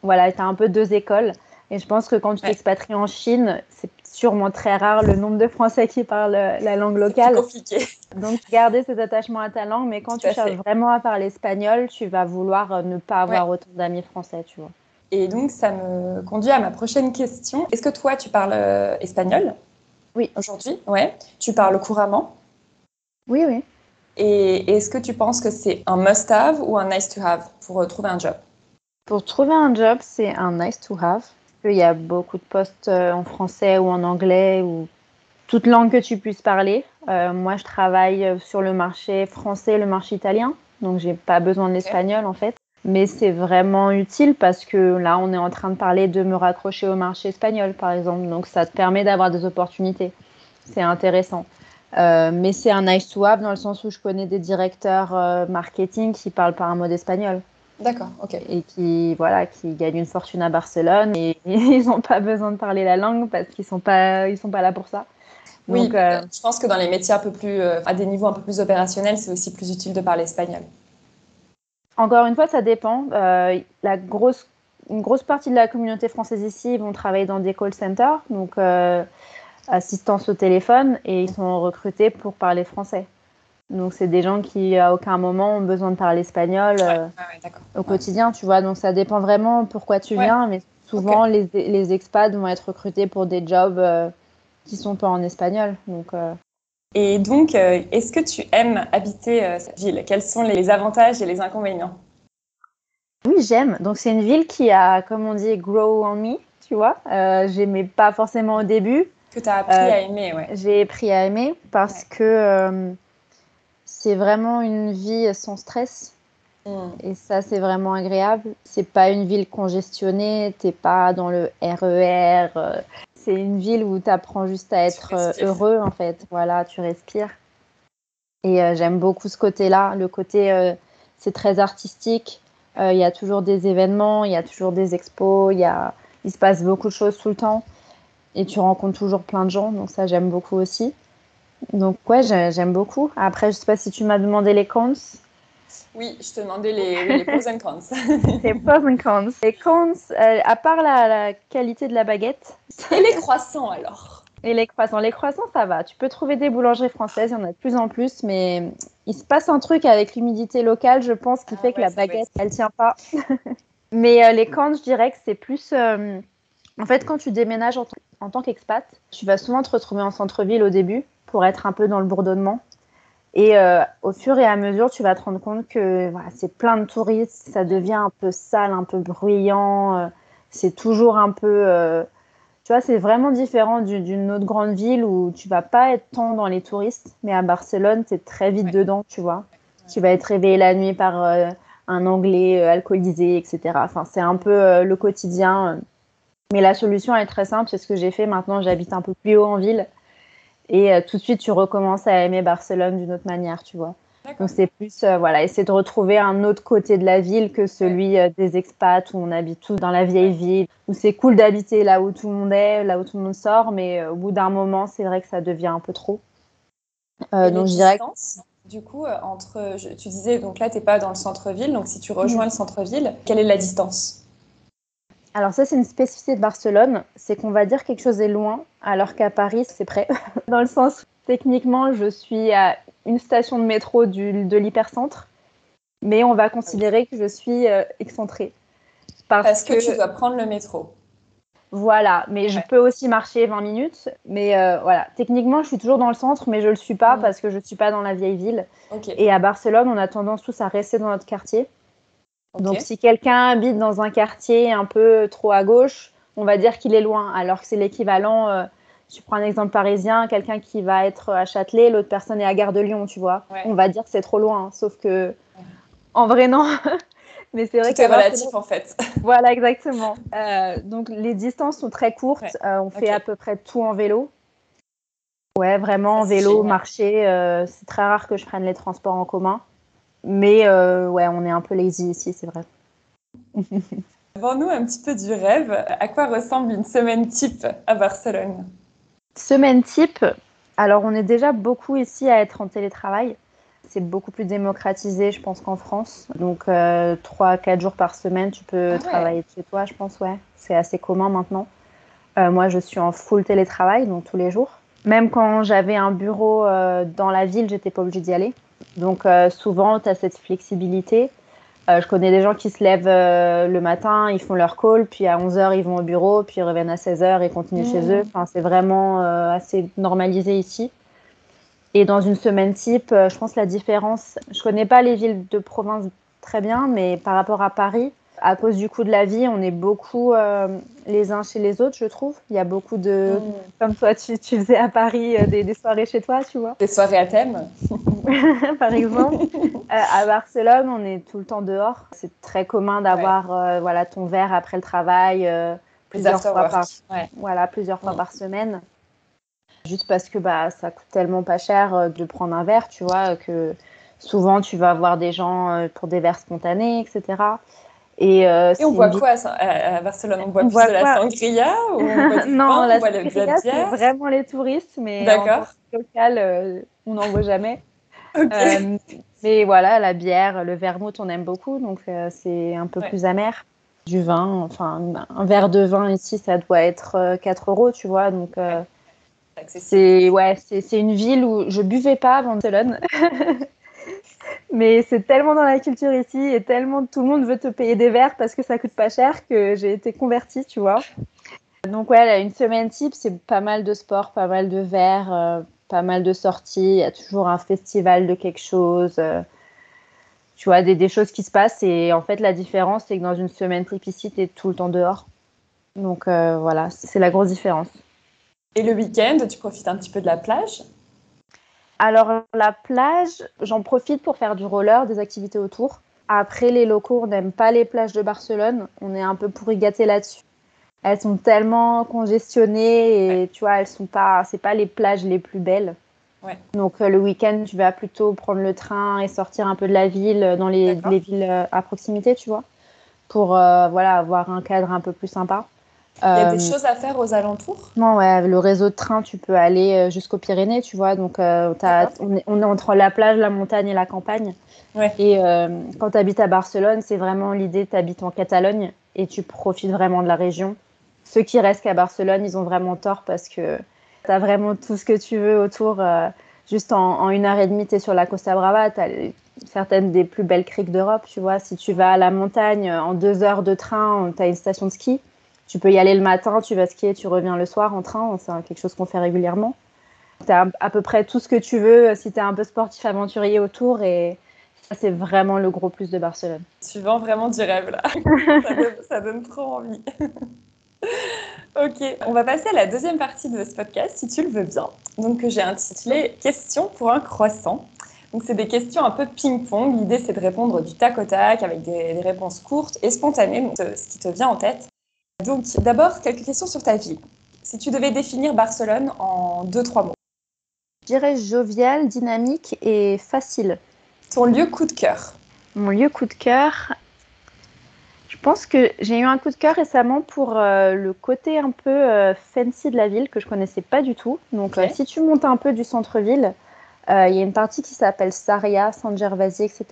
Voilà, tu as un peu deux écoles. Et je pense que quand tu t'expatries en Chine, c'est sûrement très rare le nombre de Français qui parlent la langue locale. C'est compliqué. (laughs) Donc, garder cet attachement à ta langue. Mais quand tu cherches vraiment à parler espagnol, tu vas vouloir euh, ne pas avoir autant d'amis français, tu vois. Et donc, ça me conduit à ma prochaine question. Est-ce que toi, tu parles euh, espagnol? Oui. Aujourd'hui? Ouais. Tu parles couramment? Oui, oui. Et est-ce que tu penses que c'est un must-have ou un nice-to-have pour euh, trouver un job? Pour trouver un job, c'est un nice-to-have. Il y a beaucoup de postes euh, en français ou en anglais ou toute langue que tu puisses parler. Euh, moi, je travaille sur le marché français le marché italien, donc j'ai pas besoin de l'espagnol en fait. Mais c'est vraiment utile parce que là, on est en train de parler de me raccrocher au marché espagnol, par exemple. Donc, ça te permet d'avoir des opportunités. C'est intéressant. Euh, mais c'est un nice to have dans le sens où je connais des directeurs euh, marketing qui parlent pas un mot d'espagnol. D'accord, ok. Et qui, voilà, qui gagnent une fortune à Barcelone et, (laughs) ils n'ont pas besoin de parler la langue parce qu'ils sont pas, ils sont pas là pour ça. oui, euh, je pense que dans les métiers un peu plus, à des niveaux un peu plus opérationnels, c'est aussi plus utile de parler espagnol. Encore une fois, ça dépend. la grosse, une grosse partie de la communauté française ici vont travailler dans des call centers, donc assistance au téléphone et ils sont recrutés pour parler français. Donc c'est des gens qui à aucun moment ont besoin de parler espagnol euh, au quotidien, tu vois. Donc ça dépend vraiment pourquoi tu viens, mais souvent les, les, expats vont être recrutés pour des jobs euh, qui sont pas en espagnol. Donc euh. et donc est-ce que tu aimes habiter cette ville? Quels sont les avantages et les inconvénients? Oui, j'aime. Donc c'est une ville qui a, comme on dit, grow on me, tu vois. J'aimais pas forcément au début. Que tu as appris à euh, aimer, ouais. J'ai appris à aimer parce que euh, c'est vraiment une vie sans stress. Mm. Et ça, c'est vraiment agréable. C'est pas une ville congestionnée, t'es pas dans le RER. E euh, c'est une ville où tu apprends juste à être heureux, en fait. Voilà, tu respires. Et j'aime beaucoup ce côté-là. Le côté, c'est très artistique. Il y a toujours des événements, il y a toujours des expos, y a... il se passe beaucoup de choses tout le temps et tu rencontres toujours plein de gens, donc ça j'aime beaucoup aussi. Donc ouais, j'aime beaucoup. Après, je sais pas si tu m'as demandé les cons. Oui, je te demandais les, les pros and cons. (laughs) les pros and cons. Les cons, euh, à part la, qualité de la baguette. Et les croissants alors? Et les croissants. Les croissants, ça va. Tu peux trouver des boulangeries françaises, il y en a de plus en plus, mais il se passe un truc avec l'humidité locale, je pense, qui ah fait que la baguette, elle tient pas. (laughs) mais euh, les cons, je dirais que c'est plus... Euh, en fait, quand tu déménages en, tant qu'expat, tu vas souvent te retrouver en centre-ville au début pour être un peu dans le bourdonnement. Et euh, au fur et à mesure, tu vas te rendre compte que voilà, c'est plein de touristes, ça devient un peu sale, un peu bruyant. Euh, c'est toujours un peu. Euh, tu vois, c'est vraiment différent d'une autre grande ville où tu vas pas être tant dans les touristes, mais à Barcelone, tu es très vite dedans, tu vois. Tu vas être réveillé la nuit par un Anglais alcoolisé, etc. Enfin, c'est un peu le quotidien. Mais la solution est très simple, c'est ce que j'ai fait. Maintenant, j'habite un peu plus haut en ville. Et euh, tout de suite, tu recommences à aimer Barcelone d'une autre manière, tu vois. Donc c'est plus, euh, voilà, essayer de retrouver un autre côté de la ville que celui euh, des expats où on habite tous dans la vieille ville, où c'est cool d'habiter là où tout le monde est, là où tout le monde sort, mais au bout d'un moment, c'est vrai que ça devient un peu trop. donc je dirais. Du coup, entre, tu disais, donc là, tu n'es pas dans le centre-ville, donc si tu rejoins le centre-ville, quelle est la distance? Alors ça, c'est une spécificité de Barcelone, c'est qu'on va dire quelque chose est loin, alors qu'à Paris, c'est près. (laughs) Dans le sens, techniquement, je suis à une station de métro du, de l'hypercentre, mais on va considérer que je suis euh, excentrée. Parce, que, tu dois prendre le métro. Voilà, mais je peux aussi marcher 20 minutes. Mais euh, voilà, techniquement, je suis toujours dans le centre, mais je ne le suis pas mm. parce que je ne suis pas dans la vieille ville. Et à Barcelone, on a tendance tous à rester dans notre quartier. Donc, si quelqu'un habite dans un quartier un peu trop à gauche, on va dire qu'il est loin, alors que c'est l'équivalent. Euh, tu prends un exemple parisien, quelqu'un qui va être à Châtelet, l'autre personne est à Gare de Lyon, tu vois. On va dire que c'est trop loin, sauf que en vrai non. (laughs) Mais c'est vrai que c'est relatif en fait. (laughs) Voilà exactement. Euh, donc les distances sont très courtes. Euh, on fait à peu près tout en vélo. Ouais, vraiment en vélo, marcher. c'est très rare que je prenne les transports en commun. Mais euh, ouais, on est un peu lazy ici, c'est vrai. (laughs) Vends-nous un petit peu du rêve? À quoi ressemble une semaine type à Barcelone? Semaine type, alors on est déjà beaucoup ici à être en télétravail. C'est beaucoup plus démocratisé, je pense, qu'en France. Donc, euh, 3-4 jours par semaine, tu peux ah travailler de chez toi, je pense, ouais. C'est assez commun maintenant. Euh, moi, je suis en full télétravail, donc tous les jours. Même quand j'avais un bureau euh, dans la ville, j'étais pas obligée d'y aller. Donc euh, souvent, tu as cette flexibilité. Euh, je connais des gens qui se lèvent euh, le matin, ils font leur call, puis à 11h, ils vont au bureau, puis ils reviennent à 16h et continuent chez mmh. eux. Enfin, c'est vraiment assez normalisé ici. Et dans une semaine type, je pense la différence, je connais pas les villes de province très bien, mais par rapport à Paris, à cause du coût de la vie, on est beaucoup euh, les uns chez les autres, je trouve. Il y a beaucoup de. Mm. Comme toi, tu, tu, faisais à Paris euh, des, soirées chez toi, tu vois. Des soirées à thème (laughs) Par exemple. Euh, à Barcelone, on est tout le temps dehors. C'est très commun d'avoir voilà, ton verre après le travail plusieurs, fois par, voilà, plusieurs fois mm. par semaine. Juste parce que bah, ça coûte tellement pas cher de prendre un verre, tu vois, que souvent tu vas voir des gens pour des verres spontanés, etc. Euh, et, on voit quoi à, Barcelone? On voit plus de la sangria ou (laughs) Non, la sangria, c'est vraiment les touristes, mais en local, euh, on n'en voit jamais. (laughs) Euh, mais voilà, la bière, le vermouth, on aime beaucoup, donc c'est un peu plus amer. Du vin, enfin, un verre de vin ici, ça doit être 4 euros, tu vois, donc... C'est ouais, c'est une ville où je buvais pas à Barcelone. (laughs) Mais c'est tellement dans la culture ici et tellement tout le monde veut te payer des verres parce que ça coûte pas cher que j'ai été convertie, tu vois. Donc ouais, une semaine type, c'est pas mal de sport, pas mal de verres, euh, pas mal de sorties. Il y a toujours un festival de quelque chose. Euh, tu vois, des, choses qui se passent. Et en fait, la différence, c'est que dans une semaine type ici, tout le temps dehors. Donc euh, voilà, c'est la grosse différence. Et le week-end, tu profites un petit peu de la plage? Alors, la plage, j'en profite pour faire du roller, des activités autour. Après, les locaux, on n'aime pas les plages de Barcelone. On est un peu pourri gâté là-dessus. Elles sont tellement congestionnées et tu vois, elles sont pas, c'est pas les plages les plus belles. Donc euh, le week-end, tu vas plutôt prendre le train et sortir un peu de la ville euh, dans les, villes euh, à proximité, tu vois, pour voilà avoir un cadre un peu plus sympa. Il y a des euh, choses à faire aux alentours? Non, ouais, le réseau de train, tu peux aller euh, jusqu'aux Pyrénées, tu vois. Donc, euh, on, est, on, est, entre la plage, la montagne et la campagne. Et quand tu habites à Barcelone, c'est vraiment l'idée, tu habites en Catalogne et tu profites vraiment de la région. Ceux qui restent qu'à Barcelone, ils ont vraiment tort parce que tu as vraiment tout ce que tu veux autour. juste en, une heure et demie, tu es sur la Costa Brava, tu as certaines des plus belles criques d'Europe, tu vois. Si tu vas à la montagne, en deux heures de train, tu as une station de ski tu peux y aller le matin, tu vas skier, tu reviens le soir en train. C'est quelque chose qu'on fait régulièrement. Tu as à peu près tout ce que tu veux si tu es un peu sportif aventurier autour et ça, c'est vraiment le gros plus de Barcelone. Tu vends vraiment du rêve là. (laughs) ça, donne, trop envie. (laughs) ok, on va passer à la deuxième partie de ce podcast si tu le veux bien. Donc, j'ai intitulé Questions pour un croissant. Donc, c'est des questions un peu ping-pong. L'idée, c'est de répondre du tac au tac avec des, réponses courtes et spontanées, donc ce qui te vient en tête. Donc, d'abord, quelques questions sur ta vie. Si tu devais définir Barcelone en deux, trois mots. Je dirais jovial, dynamique et facile. Ton lieu coup de cœur Mon lieu coup de cœur, je pense que j'ai eu un coup de cœur récemment pour euh, le côté un peu euh, fancy de la ville que je connaissais pas du tout. Donc, euh, si tu montes un peu du centre-ville, il y a une partie qui s'appelle Saria, San Gervasi, etc.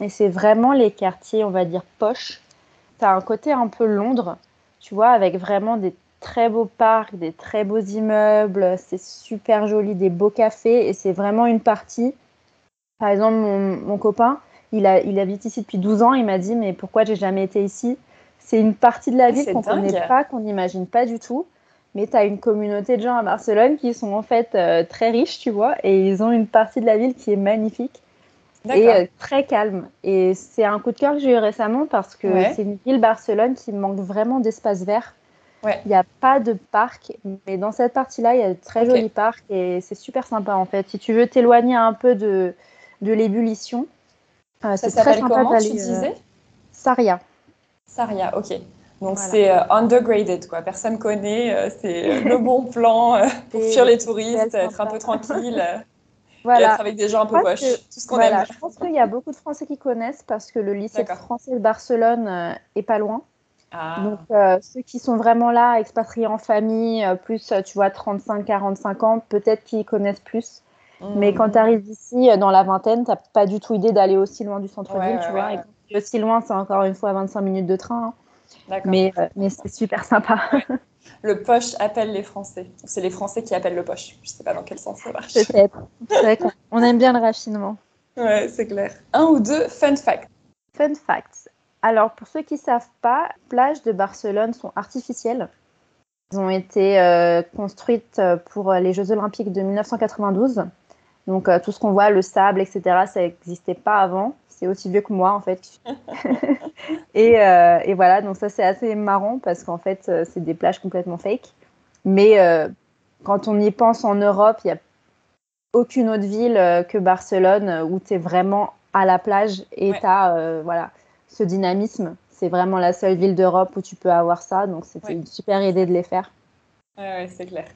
Et c'est vraiment les quartiers, on va dire, poches. Tu as un côté un peu Londres, tu vois, avec vraiment des très beaux parcs, des très beaux immeubles. C'est super joli, des beaux cafés. Et c'est vraiment une partie par exemple, mon, copain, il, a, il habite ici depuis 12 ans. Il m'a dit, mais pourquoi j'ai jamais été ici? C'est une partie de la ah, ville qu'on ne connaît pas, qu'on n'imagine pas du tout. Mais tu as une communauté de gens à Barcelone qui sont en fait euh, très riches, tu vois, et ils ont une partie de la ville qui est magnifique et euh, très calme. Et c'est un coup de cœur que j'ai eu récemment parce que c'est une ville, Barcelone, qui manque vraiment d'espace vert. Il n'y a pas de parc, mais dans cette partie-là, il y a de très jolis parcs et c'est super sympa en fait. Si tu veux t'éloigner un peu de, de l'ébullition. Euh, c'est très sympa comment, tu disais euh, Saria. Saria, ok. Donc c'est euh, undergraded, quoi. Personne connaît. c'est le bon plan pour fuir les touristes, être un peu tranquille. (laughs) Voilà. Et être avec des gens un peu poches. Tout ce qu'on aime. Je pense qu'il y a beaucoup de Français qui connaissent parce que le lycée français de Barcelone est pas loin. Ah. Donc, ceux qui sont vraiment là, expatriés en famille, plus, tu vois, 35-45 ans, peut-être qu'ils connaissent plus. Mais quand tu arrives ici euh, dans la vingtaine, tu n'as pas du tout idée d'aller aussi loin du centre-ville, tu vois. Et aussi loin, c'est encore une fois 25 minutes de train. Hein. Mais, euh, mais c'est super sympa. (laughs) Le poche appelle les Français. C'est les Français qui appellent le poche. Je ne sais pas dans quel sens ça marche. Peut-être. On aime bien le raffinement. Ouais, c'est clair. Un ou deux fun facts. Fun facts. Alors, pour ceux qui ne savent pas, les plages de Barcelone sont artificielles. Elles ont été euh, construites pour les Jeux Olympiques de 1992. Donc euh, tout ce qu'on voit, le sable, etc., ça n'existait pas avant. C'est aussi vieux que moi en fait. (laughs) Euh, et, voilà, donc ça c'est assez marrant parce qu'en fait euh, c'est des plages complètement fake. Mais quand on y pense en Europe, il n'y a aucune autre ville que Barcelone où tu es vraiment à la plage et tu as voilà, ce dynamisme. C'est vraiment la seule ville d'Europe où tu peux avoir ça. Donc c'était une super idée de les faire. Ouais, c'est clair.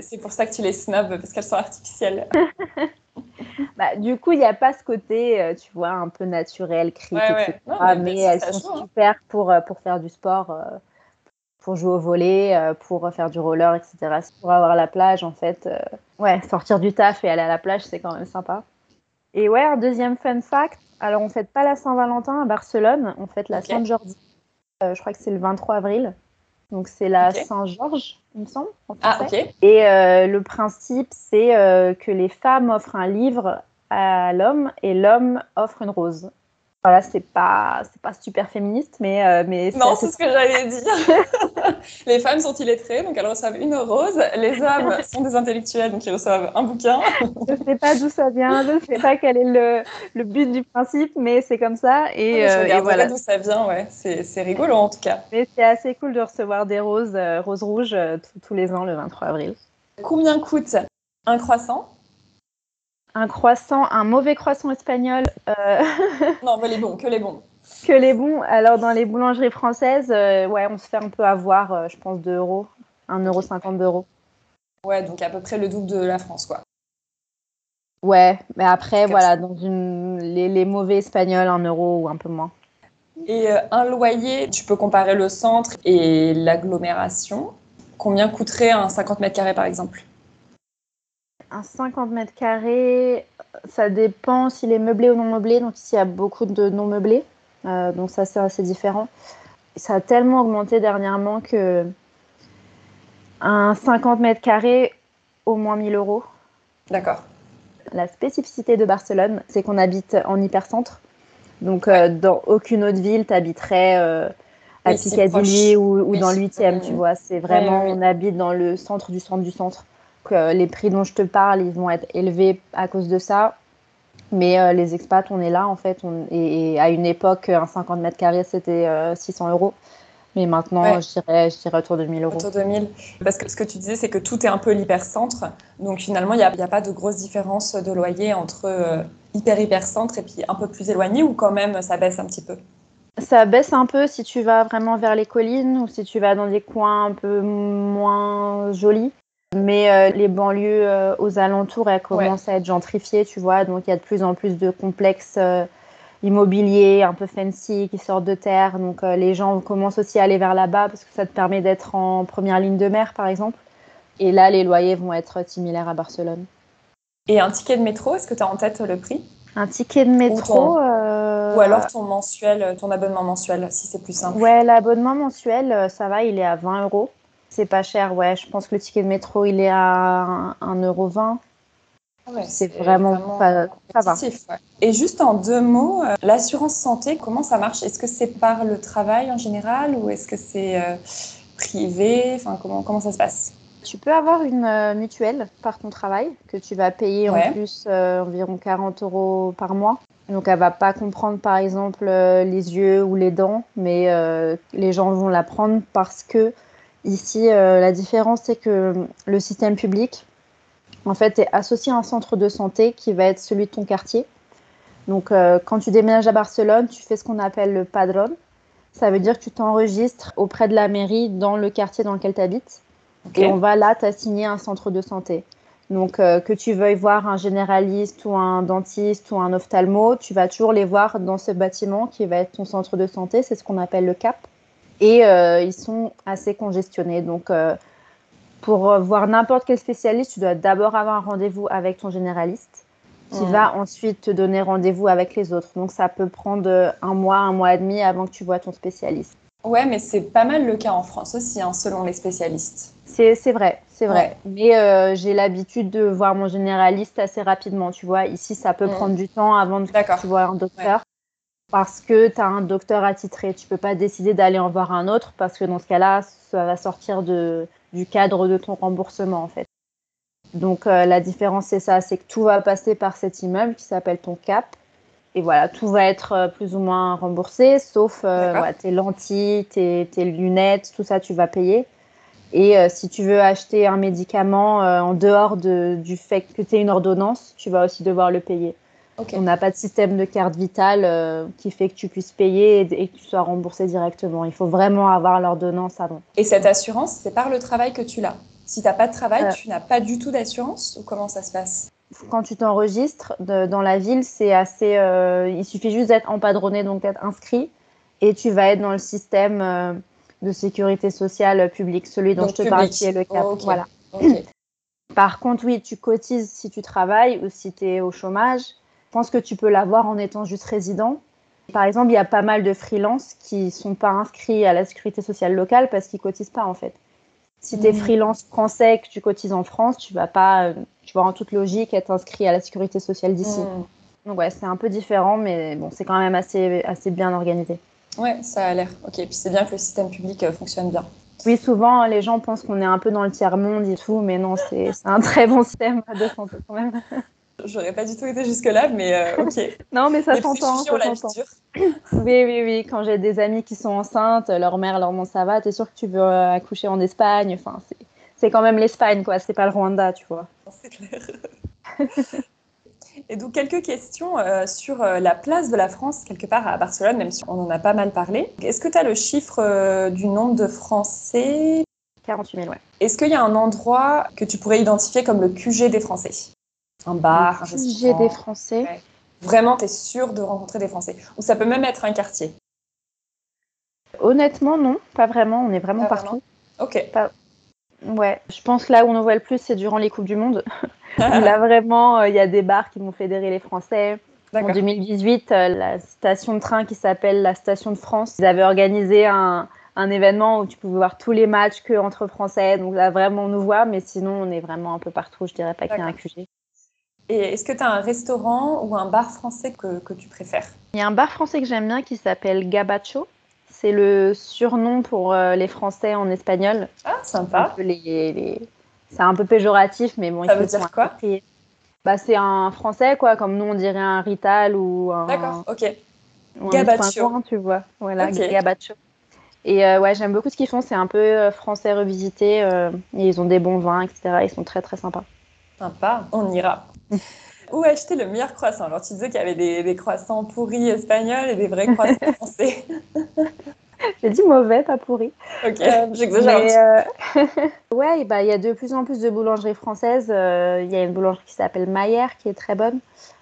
C'est pour ça que tu les snobs, parce qu'elles sont artificielles. (laughs) bah, du coup, il n'y a pas ce côté, euh, tu vois, un peu naturel, critique, etc. mais, elles sont hein. super pour, euh, pour faire du sport, euh, pour jouer au volet, pour faire du roller, etc. Pour avoir la plage, en fait. ouais, sortir du taf et aller à la plage, c'est quand même sympa. Et ouais, un deuxième fun fact. Alors, on ne fête pas la Saint-Valentin à Barcelone, on fête la Saint-Jordi. je crois que c'est le 23 avril. Donc c'est la Saint-Georges, il me semble. ah, ok. Et euh, le principe, c'est euh, que les femmes offrent un livre à l'homme et l'homme offre une rose. Voilà, c'est pas, c'est pas super féministe, mais. Euh, mais non, c'est ce que j'allais dire. (laughs) les femmes sont illettrées, donc elles reçoivent une rose. Les hommes (laughs) sont des intellectuels, donc ils reçoivent un bouquin. je sais pas d'où ça vient, je ne sais pas quel est le, le but du principe, mais c'est comme ça. Et, je euh, voilà d'où ça vient, ouais. C'est rigolo en tout cas. Mais c'est assez cool de recevoir des roses, euh, roses rouges tous les ans le 23 avril. Combien coûte un croissant? Un croissant, un mauvais croissant espagnol. Euh, (laughs) non, mais les bons, que les bons. Que les bons. Alors, dans les boulangeries françaises, euh, ouais, on se fait un peu avoir, euh, je pense, 2 euros. 1,50 euro 50 d'euros. Ouais, donc à peu près le double de la France, quoi. Ouais, mais après, voilà, dans une... les, mauvais espagnols, 1 euro ou un peu moins. Et un loyer, tu peux comparer le centre et l'agglomération. Combien coûterait un 50 mètres carrés, par exemple? Un 50 mètres carrés, ça dépend s'il est meublé ou non meublé. Donc ici, il y a beaucoup de non meublés. Euh, donc ça, c'est assez différent. Ça a tellement augmenté dernièrement que un 50 mètres carrés, au moins 1000 euros. D'accord. La spécificité de Barcelone, c'est qu'on habite en hypercentre. Donc, euh, dans aucune autre ville, tu habiterais euh, à Piccadilly ou, dans le 8e, tu vois. C'est vraiment, on habite dans le centre du centre du centre. Les prix dont je te parle, ils vont être élevés à cause de ça. Mais les expats, on est là en fait. et, à une époque, un 50 mètres carrés, c'était 600 euros. Mais maintenant, je, dirais, je dirais autour de 1000 euros. Autour de 1000. Parce que ce que tu disais, c'est que tout est un peu l'hypercentre. Donc finalement, il n'y a, a, pas de grosse différence de loyer entre hyper-hypercentre et puis un peu plus éloigné ou quand même ça baisse un petit peu? Ça baisse un peu si tu vas vraiment vers les collines ou si tu vas dans des coins un peu moins jolis. Mais euh, les banlieues euh, aux alentours, elles commencent à être gentrifiées, tu vois. Donc il y a de plus en plus de complexes euh, immobiliers un peu fancy qui sortent de terre. Donc les gens commencent aussi à aller vers là-bas parce que ça te permet d'être en première ligne de mer, par exemple. Et là, les loyers vont être similaires à Barcelone. Et un ticket de métro, est-ce que tu as en tête le prix? Un ticket de métro. Ou, alors ton mensuel, ton abonnement mensuel, si c'est plus simple. Ouais, l'abonnement mensuel, ça va, il est à 20 euros. C'est pas cher, ouais. Je pense que le ticket de métro, il est à 1,20 euro. Ouais, c'est vraiment, pas, ça va. Et juste en deux mots, euh, l'assurance santé, comment ça marche? Est-ce que c'est par le travail en général ou est-ce que c'est euh, privé? Enfin, comment, comment ça se passe? Tu peux avoir une euh, mutuelle par ton travail que tu vas payer en plus environ 40 euros par mois. Donc elle va pas comprendre par exemple les yeux ou les dents, mais les gens vont la prendre parce que Ici, euh, la différence, c'est que le système public, en fait, est associé à un centre de santé qui va être celui de ton quartier. Donc, euh, quand tu déménages à Barcelone, tu fais ce qu'on appelle le padron. Ça veut dire que tu t'enregistres auprès de la mairie dans le quartier dans lequel tu habites. Et on va là t'assigner un centre de santé. Donc, euh, que tu veuilles voir un généraliste ou un dentiste ou un ophtalmo, tu vas toujours les voir dans ce bâtiment qui va être ton centre de santé. C'est ce qu'on appelle le CAP et euh, ils sont assez congestionnés. Donc, euh, pour voir n'importe quel spécialiste, tu dois d'abord avoir un rendez-vous avec ton généraliste qui va ensuite te donner rendez-vous avec les autres. Donc, ça peut prendre un mois, un mois et demi avant que tu vois ton spécialiste. Ouais, mais c'est pas mal le cas en France aussi, hein, selon les spécialistes. C'est vrai, c'est vrai. Mais euh, j'ai l'habitude de voir mon généraliste assez rapidement, tu vois. Ici, ça peut mm. prendre du temps avant que tu vois un docteur parce que tu as un docteur attitré. Tu peux pas décider d'aller en voir un autre parce que dans ce cas-là, ça va sortir de, du cadre de ton remboursement en fait. Donc euh, la différence c'est ça, c'est que tout va passer par cet immeuble qui s'appelle ton CAP. Et voilà, tout va être euh, plus ou moins remboursé, sauf euh, tes lentilles, tes, tes, lunettes, tout ça tu vas payer. Et si tu veux acheter un médicament en dehors de, du fait que tu aies une ordonnance, tu vas aussi devoir le payer. On n'a pas de système de carte vitale euh, qui fait que tu puisses payer et, que tu sois remboursé directement. Il faut vraiment avoir l'ordonnance avant. Et cette assurance, c'est par le travail que tu l'as Si tu n'as pas de travail, euh. tu n'as pas du tout d'assurance ou comment ça se passe? Quand tu t'enregistres dans la ville, c'est assez. Euh, il suffit juste d'être empadronné, donc d'être inscrit, et tu vas être dans le système de sécurité sociale publique, celui dont je te parle qui est le CAP. Voilà. Par contre, oui, tu cotises si tu travailles ou si tu es au chômage. Pense que tu peux l'avoir en étant juste résident. Par exemple, il y a pas mal de freelances qui sont pas inscrits à la sécurité sociale locale parce qu'ils cotisent pas en fait. Si tu es mmh. freelance français que tu cotises en France, tu vas pas, tu vas en toute logique être inscrit à la sécurité sociale d'ici. Mmh. Donc ouais, c'est un peu différent, mais bon, c'est quand même assez, assez bien organisé. Ouais, ça a l'air. Ok, puis c'est bien que le système public euh, fonctionne bien. Oui, souvent les gens pensent qu'on est un peu dans le tiers monde et tout, mais non, c'est un très bon système de santé quand même. (laughs) J'aurais pas du tout été jusque-là, mais euh, (laughs) ok. non, mais ça s'entend. (coughs) oui, oui, oui. Quand j'ai des amis qui sont enceintes, leur mère leur demande ça va, t'es sûr que tu veux euh, accoucher en Espagne? Enfin, c'est quand même l'Espagne, quoi. C'est pas le Rwanda, tu vois. C'est clair. (laughs) Et donc, quelques questions euh, sur la place de la France, quelque part à Barcelone, même si on en a pas mal parlé. Est-ce que tu as le chiffre du nombre de Français? 48 000, ouais. Est-ce qu'il y a un endroit que tu pourrais identifier comme le QG des Français? Un bar, un restaurant. J'ai des Français. Vraiment, tu es sûr de rencontrer des Français. Ou ça peut même être un quartier. Honnêtement, non, pas vraiment. On est vraiment partout. ok. Ouais, je pense que là où on en voit le plus, c'est durant les Coupes du Monde. (laughs) là, vraiment, euh, il y a des bars qui vont fédérer les Français. En 2018, euh, la station de train qui s'appelle la Station de France, ils avaient organisé un, un événement où tu pouvais voir tous les matchs que entre Français. Donc là, vraiment, on nous voit, mais sinon, on est vraiment un peu partout. Je dirais pas qu'il y a un QG. Et est-ce que tu as un restaurant ou un bar français que, que tu préfères? Il y a un bar français que j'aime bien qui s'appelle Gabacho. C'est le surnom pour euh, les Français en espagnol. Ah, sympa. Les, les... C'est un peu péjoratif, mais bon. Ça veut dire quoi? bah, C'est un français, quoi, comme nous on dirait un Rital ou un. D'accord, ok. Ou un tu vois. Voilà, Gabacho. Et euh, ouais, j'aime beaucoup ce qu'ils font. C'est un peu euh, français revisité. Euh, ils ont des bons vins, etc. Ils sont très très sympas. Sympa, on ira. Où acheter le meilleur croissant? Alors, tu disais qu'il y avait des, des, croissants pourris espagnols et des vrais croissants (laughs) français. (laughs) J'ai dit mauvais, pas pourri. Ok, j'exagère. (laughs) ouais, bah, il y a de plus en plus de boulangeries françaises. Il y a une boulangerie qui s'appelle Maillère qui est très bonne.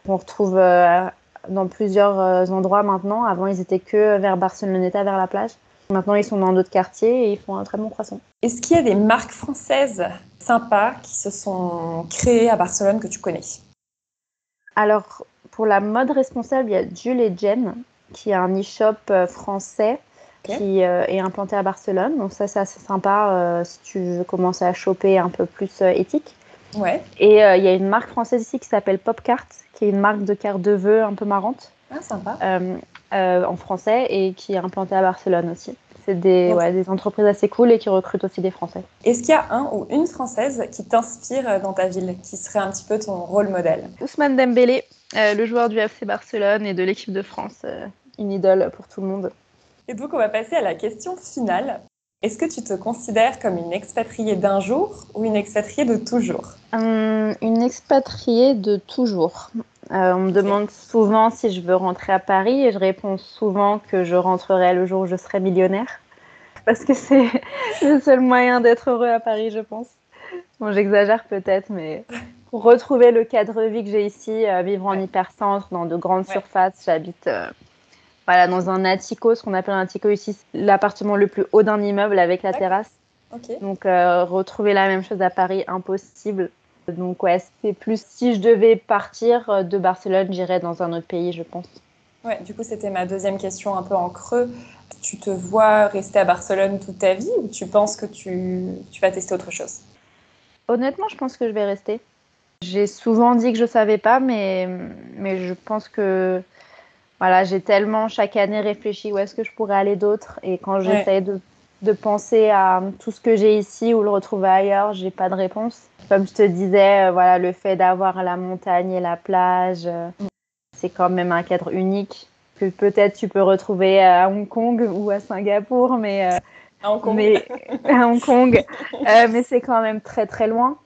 On retrouve dans plusieurs endroits maintenant. Avant, ils étaient que vers Barceloneta, vers la plage. Maintenant, ils sont dans d'autres quartiers et ils font un très bon croissant. Est-ce qu'il y a des marques françaises sympas qui se sont créées à Barcelone que tu connais Alors, pour la mode responsable, il y a Jules et Jen, qui est un e-shop euh, français qui euh, est implanté à Barcelone. Donc ça, c'est assez sympa euh, si tu veux commencer à choper un peu plus éthique. Ouais. Et il y a une marque française ici qui s'appelle Popcart, qui est une marque de cartes de vœux un peu marrante. Ah, sympa. En français et qui est implanté à Barcelone aussi. C'est des, ouais, des entreprises assez cool et qui recrutent aussi des Français. Est-ce qu'il y a un ou une Française qui t'inspire dans ta ville, qui serait un petit peu ton rôle modèle? Ousmane Dembélé, euh, le joueur du FC Barcelone et de l'équipe de France, euh, une idole pour tout le monde. Et donc on va passer à la question finale. Est-ce que tu te considères comme une expatriée d'un jour ou une expatriée de toujours hum, Une expatriée de toujours. Euh, on me demande souvent si je veux rentrer à Paris et je réponds souvent que je rentrerai le jour où je serai millionnaire. Parce que c'est (laughs) le seul moyen d'être heureux à Paris, je pense. Bon, j'exagère peut-être, mais pour retrouver le cadre de vie que j'ai ici, euh, vivre en hypercentre, dans de grandes surfaces, j'habite euh, voilà, dans un attico, ce qu'on appelle un attico ici, l'appartement le plus haut d'un immeuble avec la terrasse. Donc retrouver la même chose à Paris, impossible. Donc ouais, c'est plus si je devais partir euh, de Barcelone, j'irais dans un autre pays, je pense. Ouais, du coup, c'était ma deuxième question un peu en creux. Tu te vois rester à Barcelone toute ta vie ou tu penses que tu, tu vas tester autre chose? Honnêtement, je pense que je vais rester. J'ai souvent dit que je ne savais pas, mais, mais je pense que voilà, j'ai tellement chaque année réfléchi où est-ce que je pourrais aller d'autre. Et quand j'essaie de de penser à tout ce que j'ai ici ou le retrouver ailleurs, j'ai pas de réponse. Comme je te disais, euh, voilà, le fait d'avoir la montagne et la plage, euh, c'est quand même un cadre unique que peut-être tu peux retrouver à Hong Kong ou à Singapour, mais euh, à Hong Kong, mais, (laughs) à Hong Kong, (laughs) mais c'est quand même très très loin.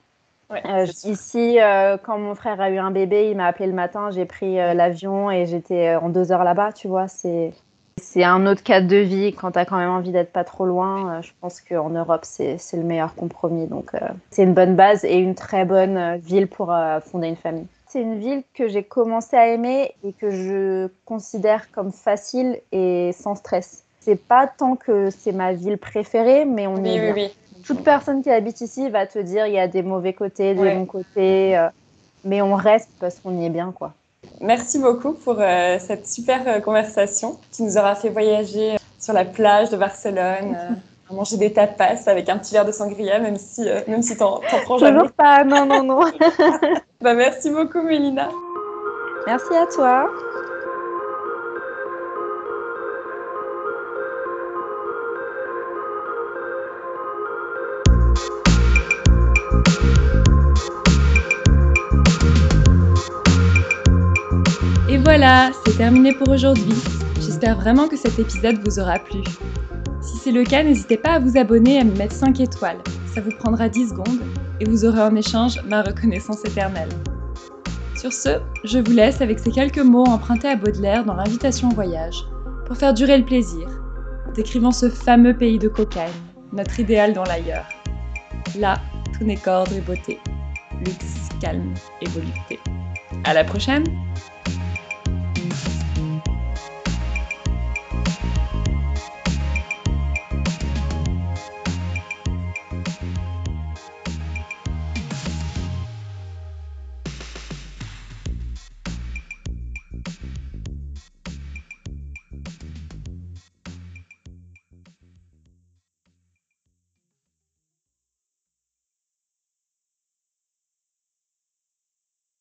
Ici, quand mon frère a eu un bébé, il m'a appelé le matin, j'ai pris l'avion et j'étais en deux heures là-bas, tu vois, c'est c'est un autre cadre de vie quand tu as quand même envie d'être pas trop loin. Euh, je pense qu'en Europe, c'est le meilleur compromis. Donc, euh, c'est une bonne base et une très bonne euh, ville pour fonder une famille. C'est une ville que j'ai commencé à aimer et que je considère comme facile et sans stress. C'est pas tant que c'est ma ville préférée, mais on est oui, Toute personne qui habite ici va te dire il y a des mauvais côtés, des bons côtés, mais on reste parce qu'on y est bien, quoi. Merci beaucoup pour euh, cette super euh, conversation qui nous aura fait voyager euh, sur la plage de Barcelone, manger des tapas avec un petit verre de sangria, même si, même si t'en, prends jamais. Toujours pas, non, non, non. (laughs) bah, merci beaucoup, Mélina. Merci à toi. Voilà, c'est terminé pour aujourd'hui. J'espère vraiment que cet épisode vous aura plu. Si c'est le cas, n'hésitez pas à vous abonner et à me mettre 5 étoiles. Ça vous prendra 10 secondes et vous aurez en échange ma reconnaissance éternelle. Sur ce, je vous laisse avec ces quelques mots empruntés à Baudelaire dans l'invitation au voyage, pour faire durer le plaisir, décrivant ce fameux pays de cocaïne, notre idéal dans l'ailleurs. Là, tout n'est qu'ordre et beauté, luxe, calme et volupté. À la prochaine!